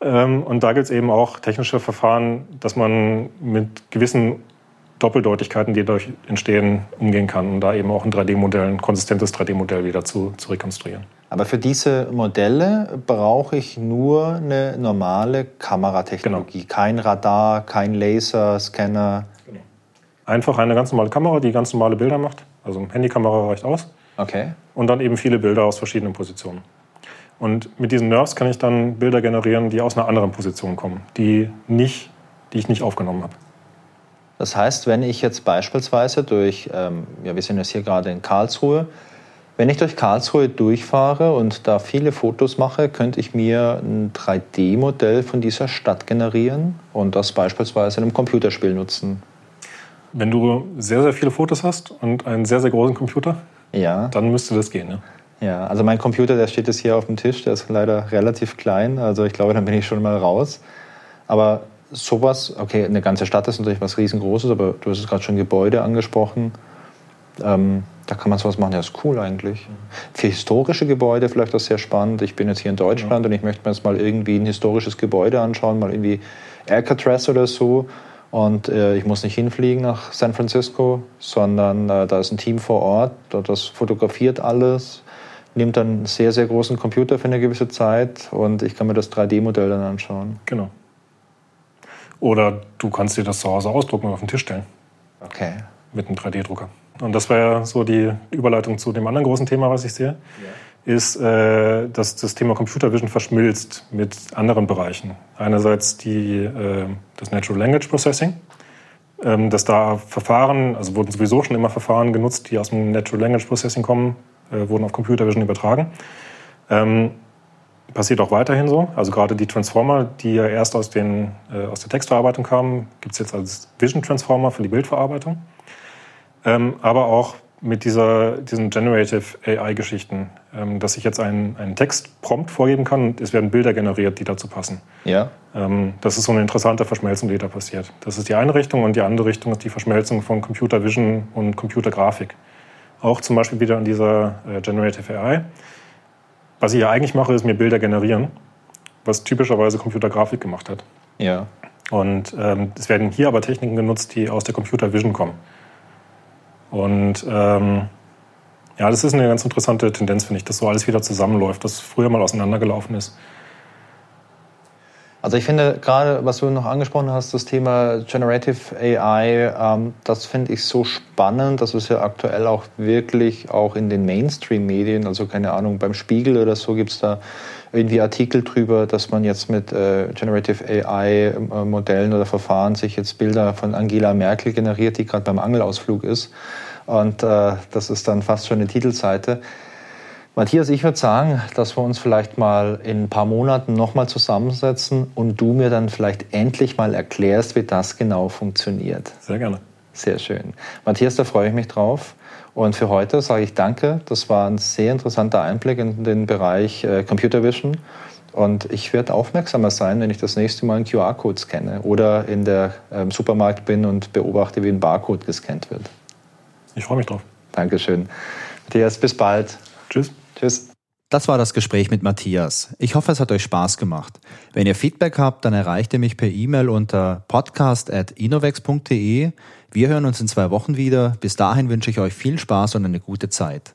Ähm, und da gibt es eben auch technische Verfahren, dass man mit gewissen Doppeldeutigkeiten, die dadurch entstehen, umgehen kann und da eben auch ein 3D-Modell, ein konsistentes 3D-Modell wieder zu, zu rekonstruieren. Aber für diese Modelle brauche ich nur eine normale Kameratechnologie. Genau. Kein Radar, kein Laserscanner. Genau. Einfach eine ganz normale Kamera, die ganz normale Bilder macht. Also eine Handykamera reicht aus. Okay. Und dann eben viele Bilder aus verschiedenen Positionen. Und mit diesen Nerves kann ich dann Bilder generieren, die aus einer anderen Position kommen, die, nicht, die ich nicht aufgenommen habe. Das heißt, wenn ich jetzt beispielsweise durch, ähm, ja, wir sind jetzt hier gerade in Karlsruhe, wenn ich durch Karlsruhe durchfahre und da viele Fotos mache, könnte ich mir ein 3D-Modell von dieser Stadt generieren und das beispielsweise in einem Computerspiel nutzen. Wenn du sehr, sehr viele Fotos hast und einen sehr, sehr großen Computer, ja. dann müsste das gehen. Ne? Ja, also mein Computer, der steht jetzt hier auf dem Tisch, der ist leider relativ klein. Also ich glaube, dann bin ich schon mal raus. Aber sowas, okay, eine ganze Stadt ist natürlich was riesengroßes, aber du hast es gerade schon Gebäude angesprochen. Ähm, da kann man sowas machen, ja, ist cool eigentlich. Für historische Gebäude vielleicht auch sehr spannend. Ich bin jetzt hier in Deutschland ja. und ich möchte mir jetzt mal irgendwie ein historisches Gebäude anschauen, mal irgendwie Alcatraz oder so. Und äh, ich muss nicht hinfliegen nach San Francisco, sondern äh, da ist ein Team vor Ort, das fotografiert alles nimmt dann einen sehr, sehr großen Computer für eine gewisse Zeit und ich kann mir das 3D-Modell dann anschauen. Genau. Oder du kannst dir das zu Hause ausdrucken und auf den Tisch stellen. Okay. Mit einem 3D-Drucker. Und das wäre so die Überleitung zu dem anderen großen Thema, was ich sehe, ja. ist, äh, dass das Thema Computer Vision verschmilzt mit anderen Bereichen. Einerseits die, äh, das Natural Language Processing, ähm, dass da Verfahren, also wurden sowieso schon immer Verfahren genutzt, die aus dem Natural Language Processing kommen, äh, wurden auf Computer Vision übertragen. Ähm, passiert auch weiterhin so. Also gerade die Transformer, die ja erst aus, den, äh, aus der Textverarbeitung kamen, gibt es jetzt als Vision Transformer für die Bildverarbeitung. Ähm, aber auch mit dieser, diesen Generative AI-Geschichten, ähm, dass ich jetzt einen, einen Textprompt vorgeben kann und es werden Bilder generiert, die dazu passen. Ja. Ähm, das ist so eine interessante Verschmelzung, die da passiert. Das ist die eine Richtung und die andere Richtung ist die Verschmelzung von Computer Vision und Computergrafik auch zum Beispiel wieder an dieser äh, Generative AI. Was ich ja eigentlich mache, ist mir Bilder generieren, was typischerweise Computergrafik gemacht hat. Ja. Und ähm, es werden hier aber Techniken genutzt, die aus der Computer Vision kommen. Und ähm, ja, das ist eine ganz interessante Tendenz, finde ich, dass so alles wieder zusammenläuft, das früher mal auseinandergelaufen ist. Also ich finde gerade, was du noch angesprochen hast, das Thema Generative AI, ähm, das finde ich so spannend. Das ist ja aktuell auch wirklich auch in den Mainstream-Medien, also keine Ahnung, beim Spiegel oder so gibt es da irgendwie Artikel drüber, dass man jetzt mit äh, Generative AI-Modellen äh, oder Verfahren sich jetzt Bilder von Angela Merkel generiert, die gerade beim Angelausflug ist. Und äh, das ist dann fast schon eine Titelseite. Matthias, ich würde sagen, dass wir uns vielleicht mal in ein paar Monaten nochmal zusammensetzen und du mir dann vielleicht endlich mal erklärst, wie das genau funktioniert. Sehr gerne. Sehr schön. Matthias, da freue ich mich drauf. Und für heute sage ich danke. Das war ein sehr interessanter Einblick in den Bereich äh, Computer Vision. Und ich werde aufmerksamer sein, wenn ich das nächste Mal einen QR-Code scanne oder in der ähm, Supermarkt bin und beobachte, wie ein Barcode gescannt wird. Ich freue mich drauf. Dankeschön. Matthias, bis bald. Tschüss. Tschüss. Das war das Gespräch mit Matthias. Ich hoffe, es hat euch Spaß gemacht. Wenn ihr Feedback habt, dann erreicht ihr mich per E-Mail unter podcast.inovex.de. Wir hören uns in zwei Wochen wieder. Bis dahin wünsche ich euch viel Spaß und eine gute Zeit.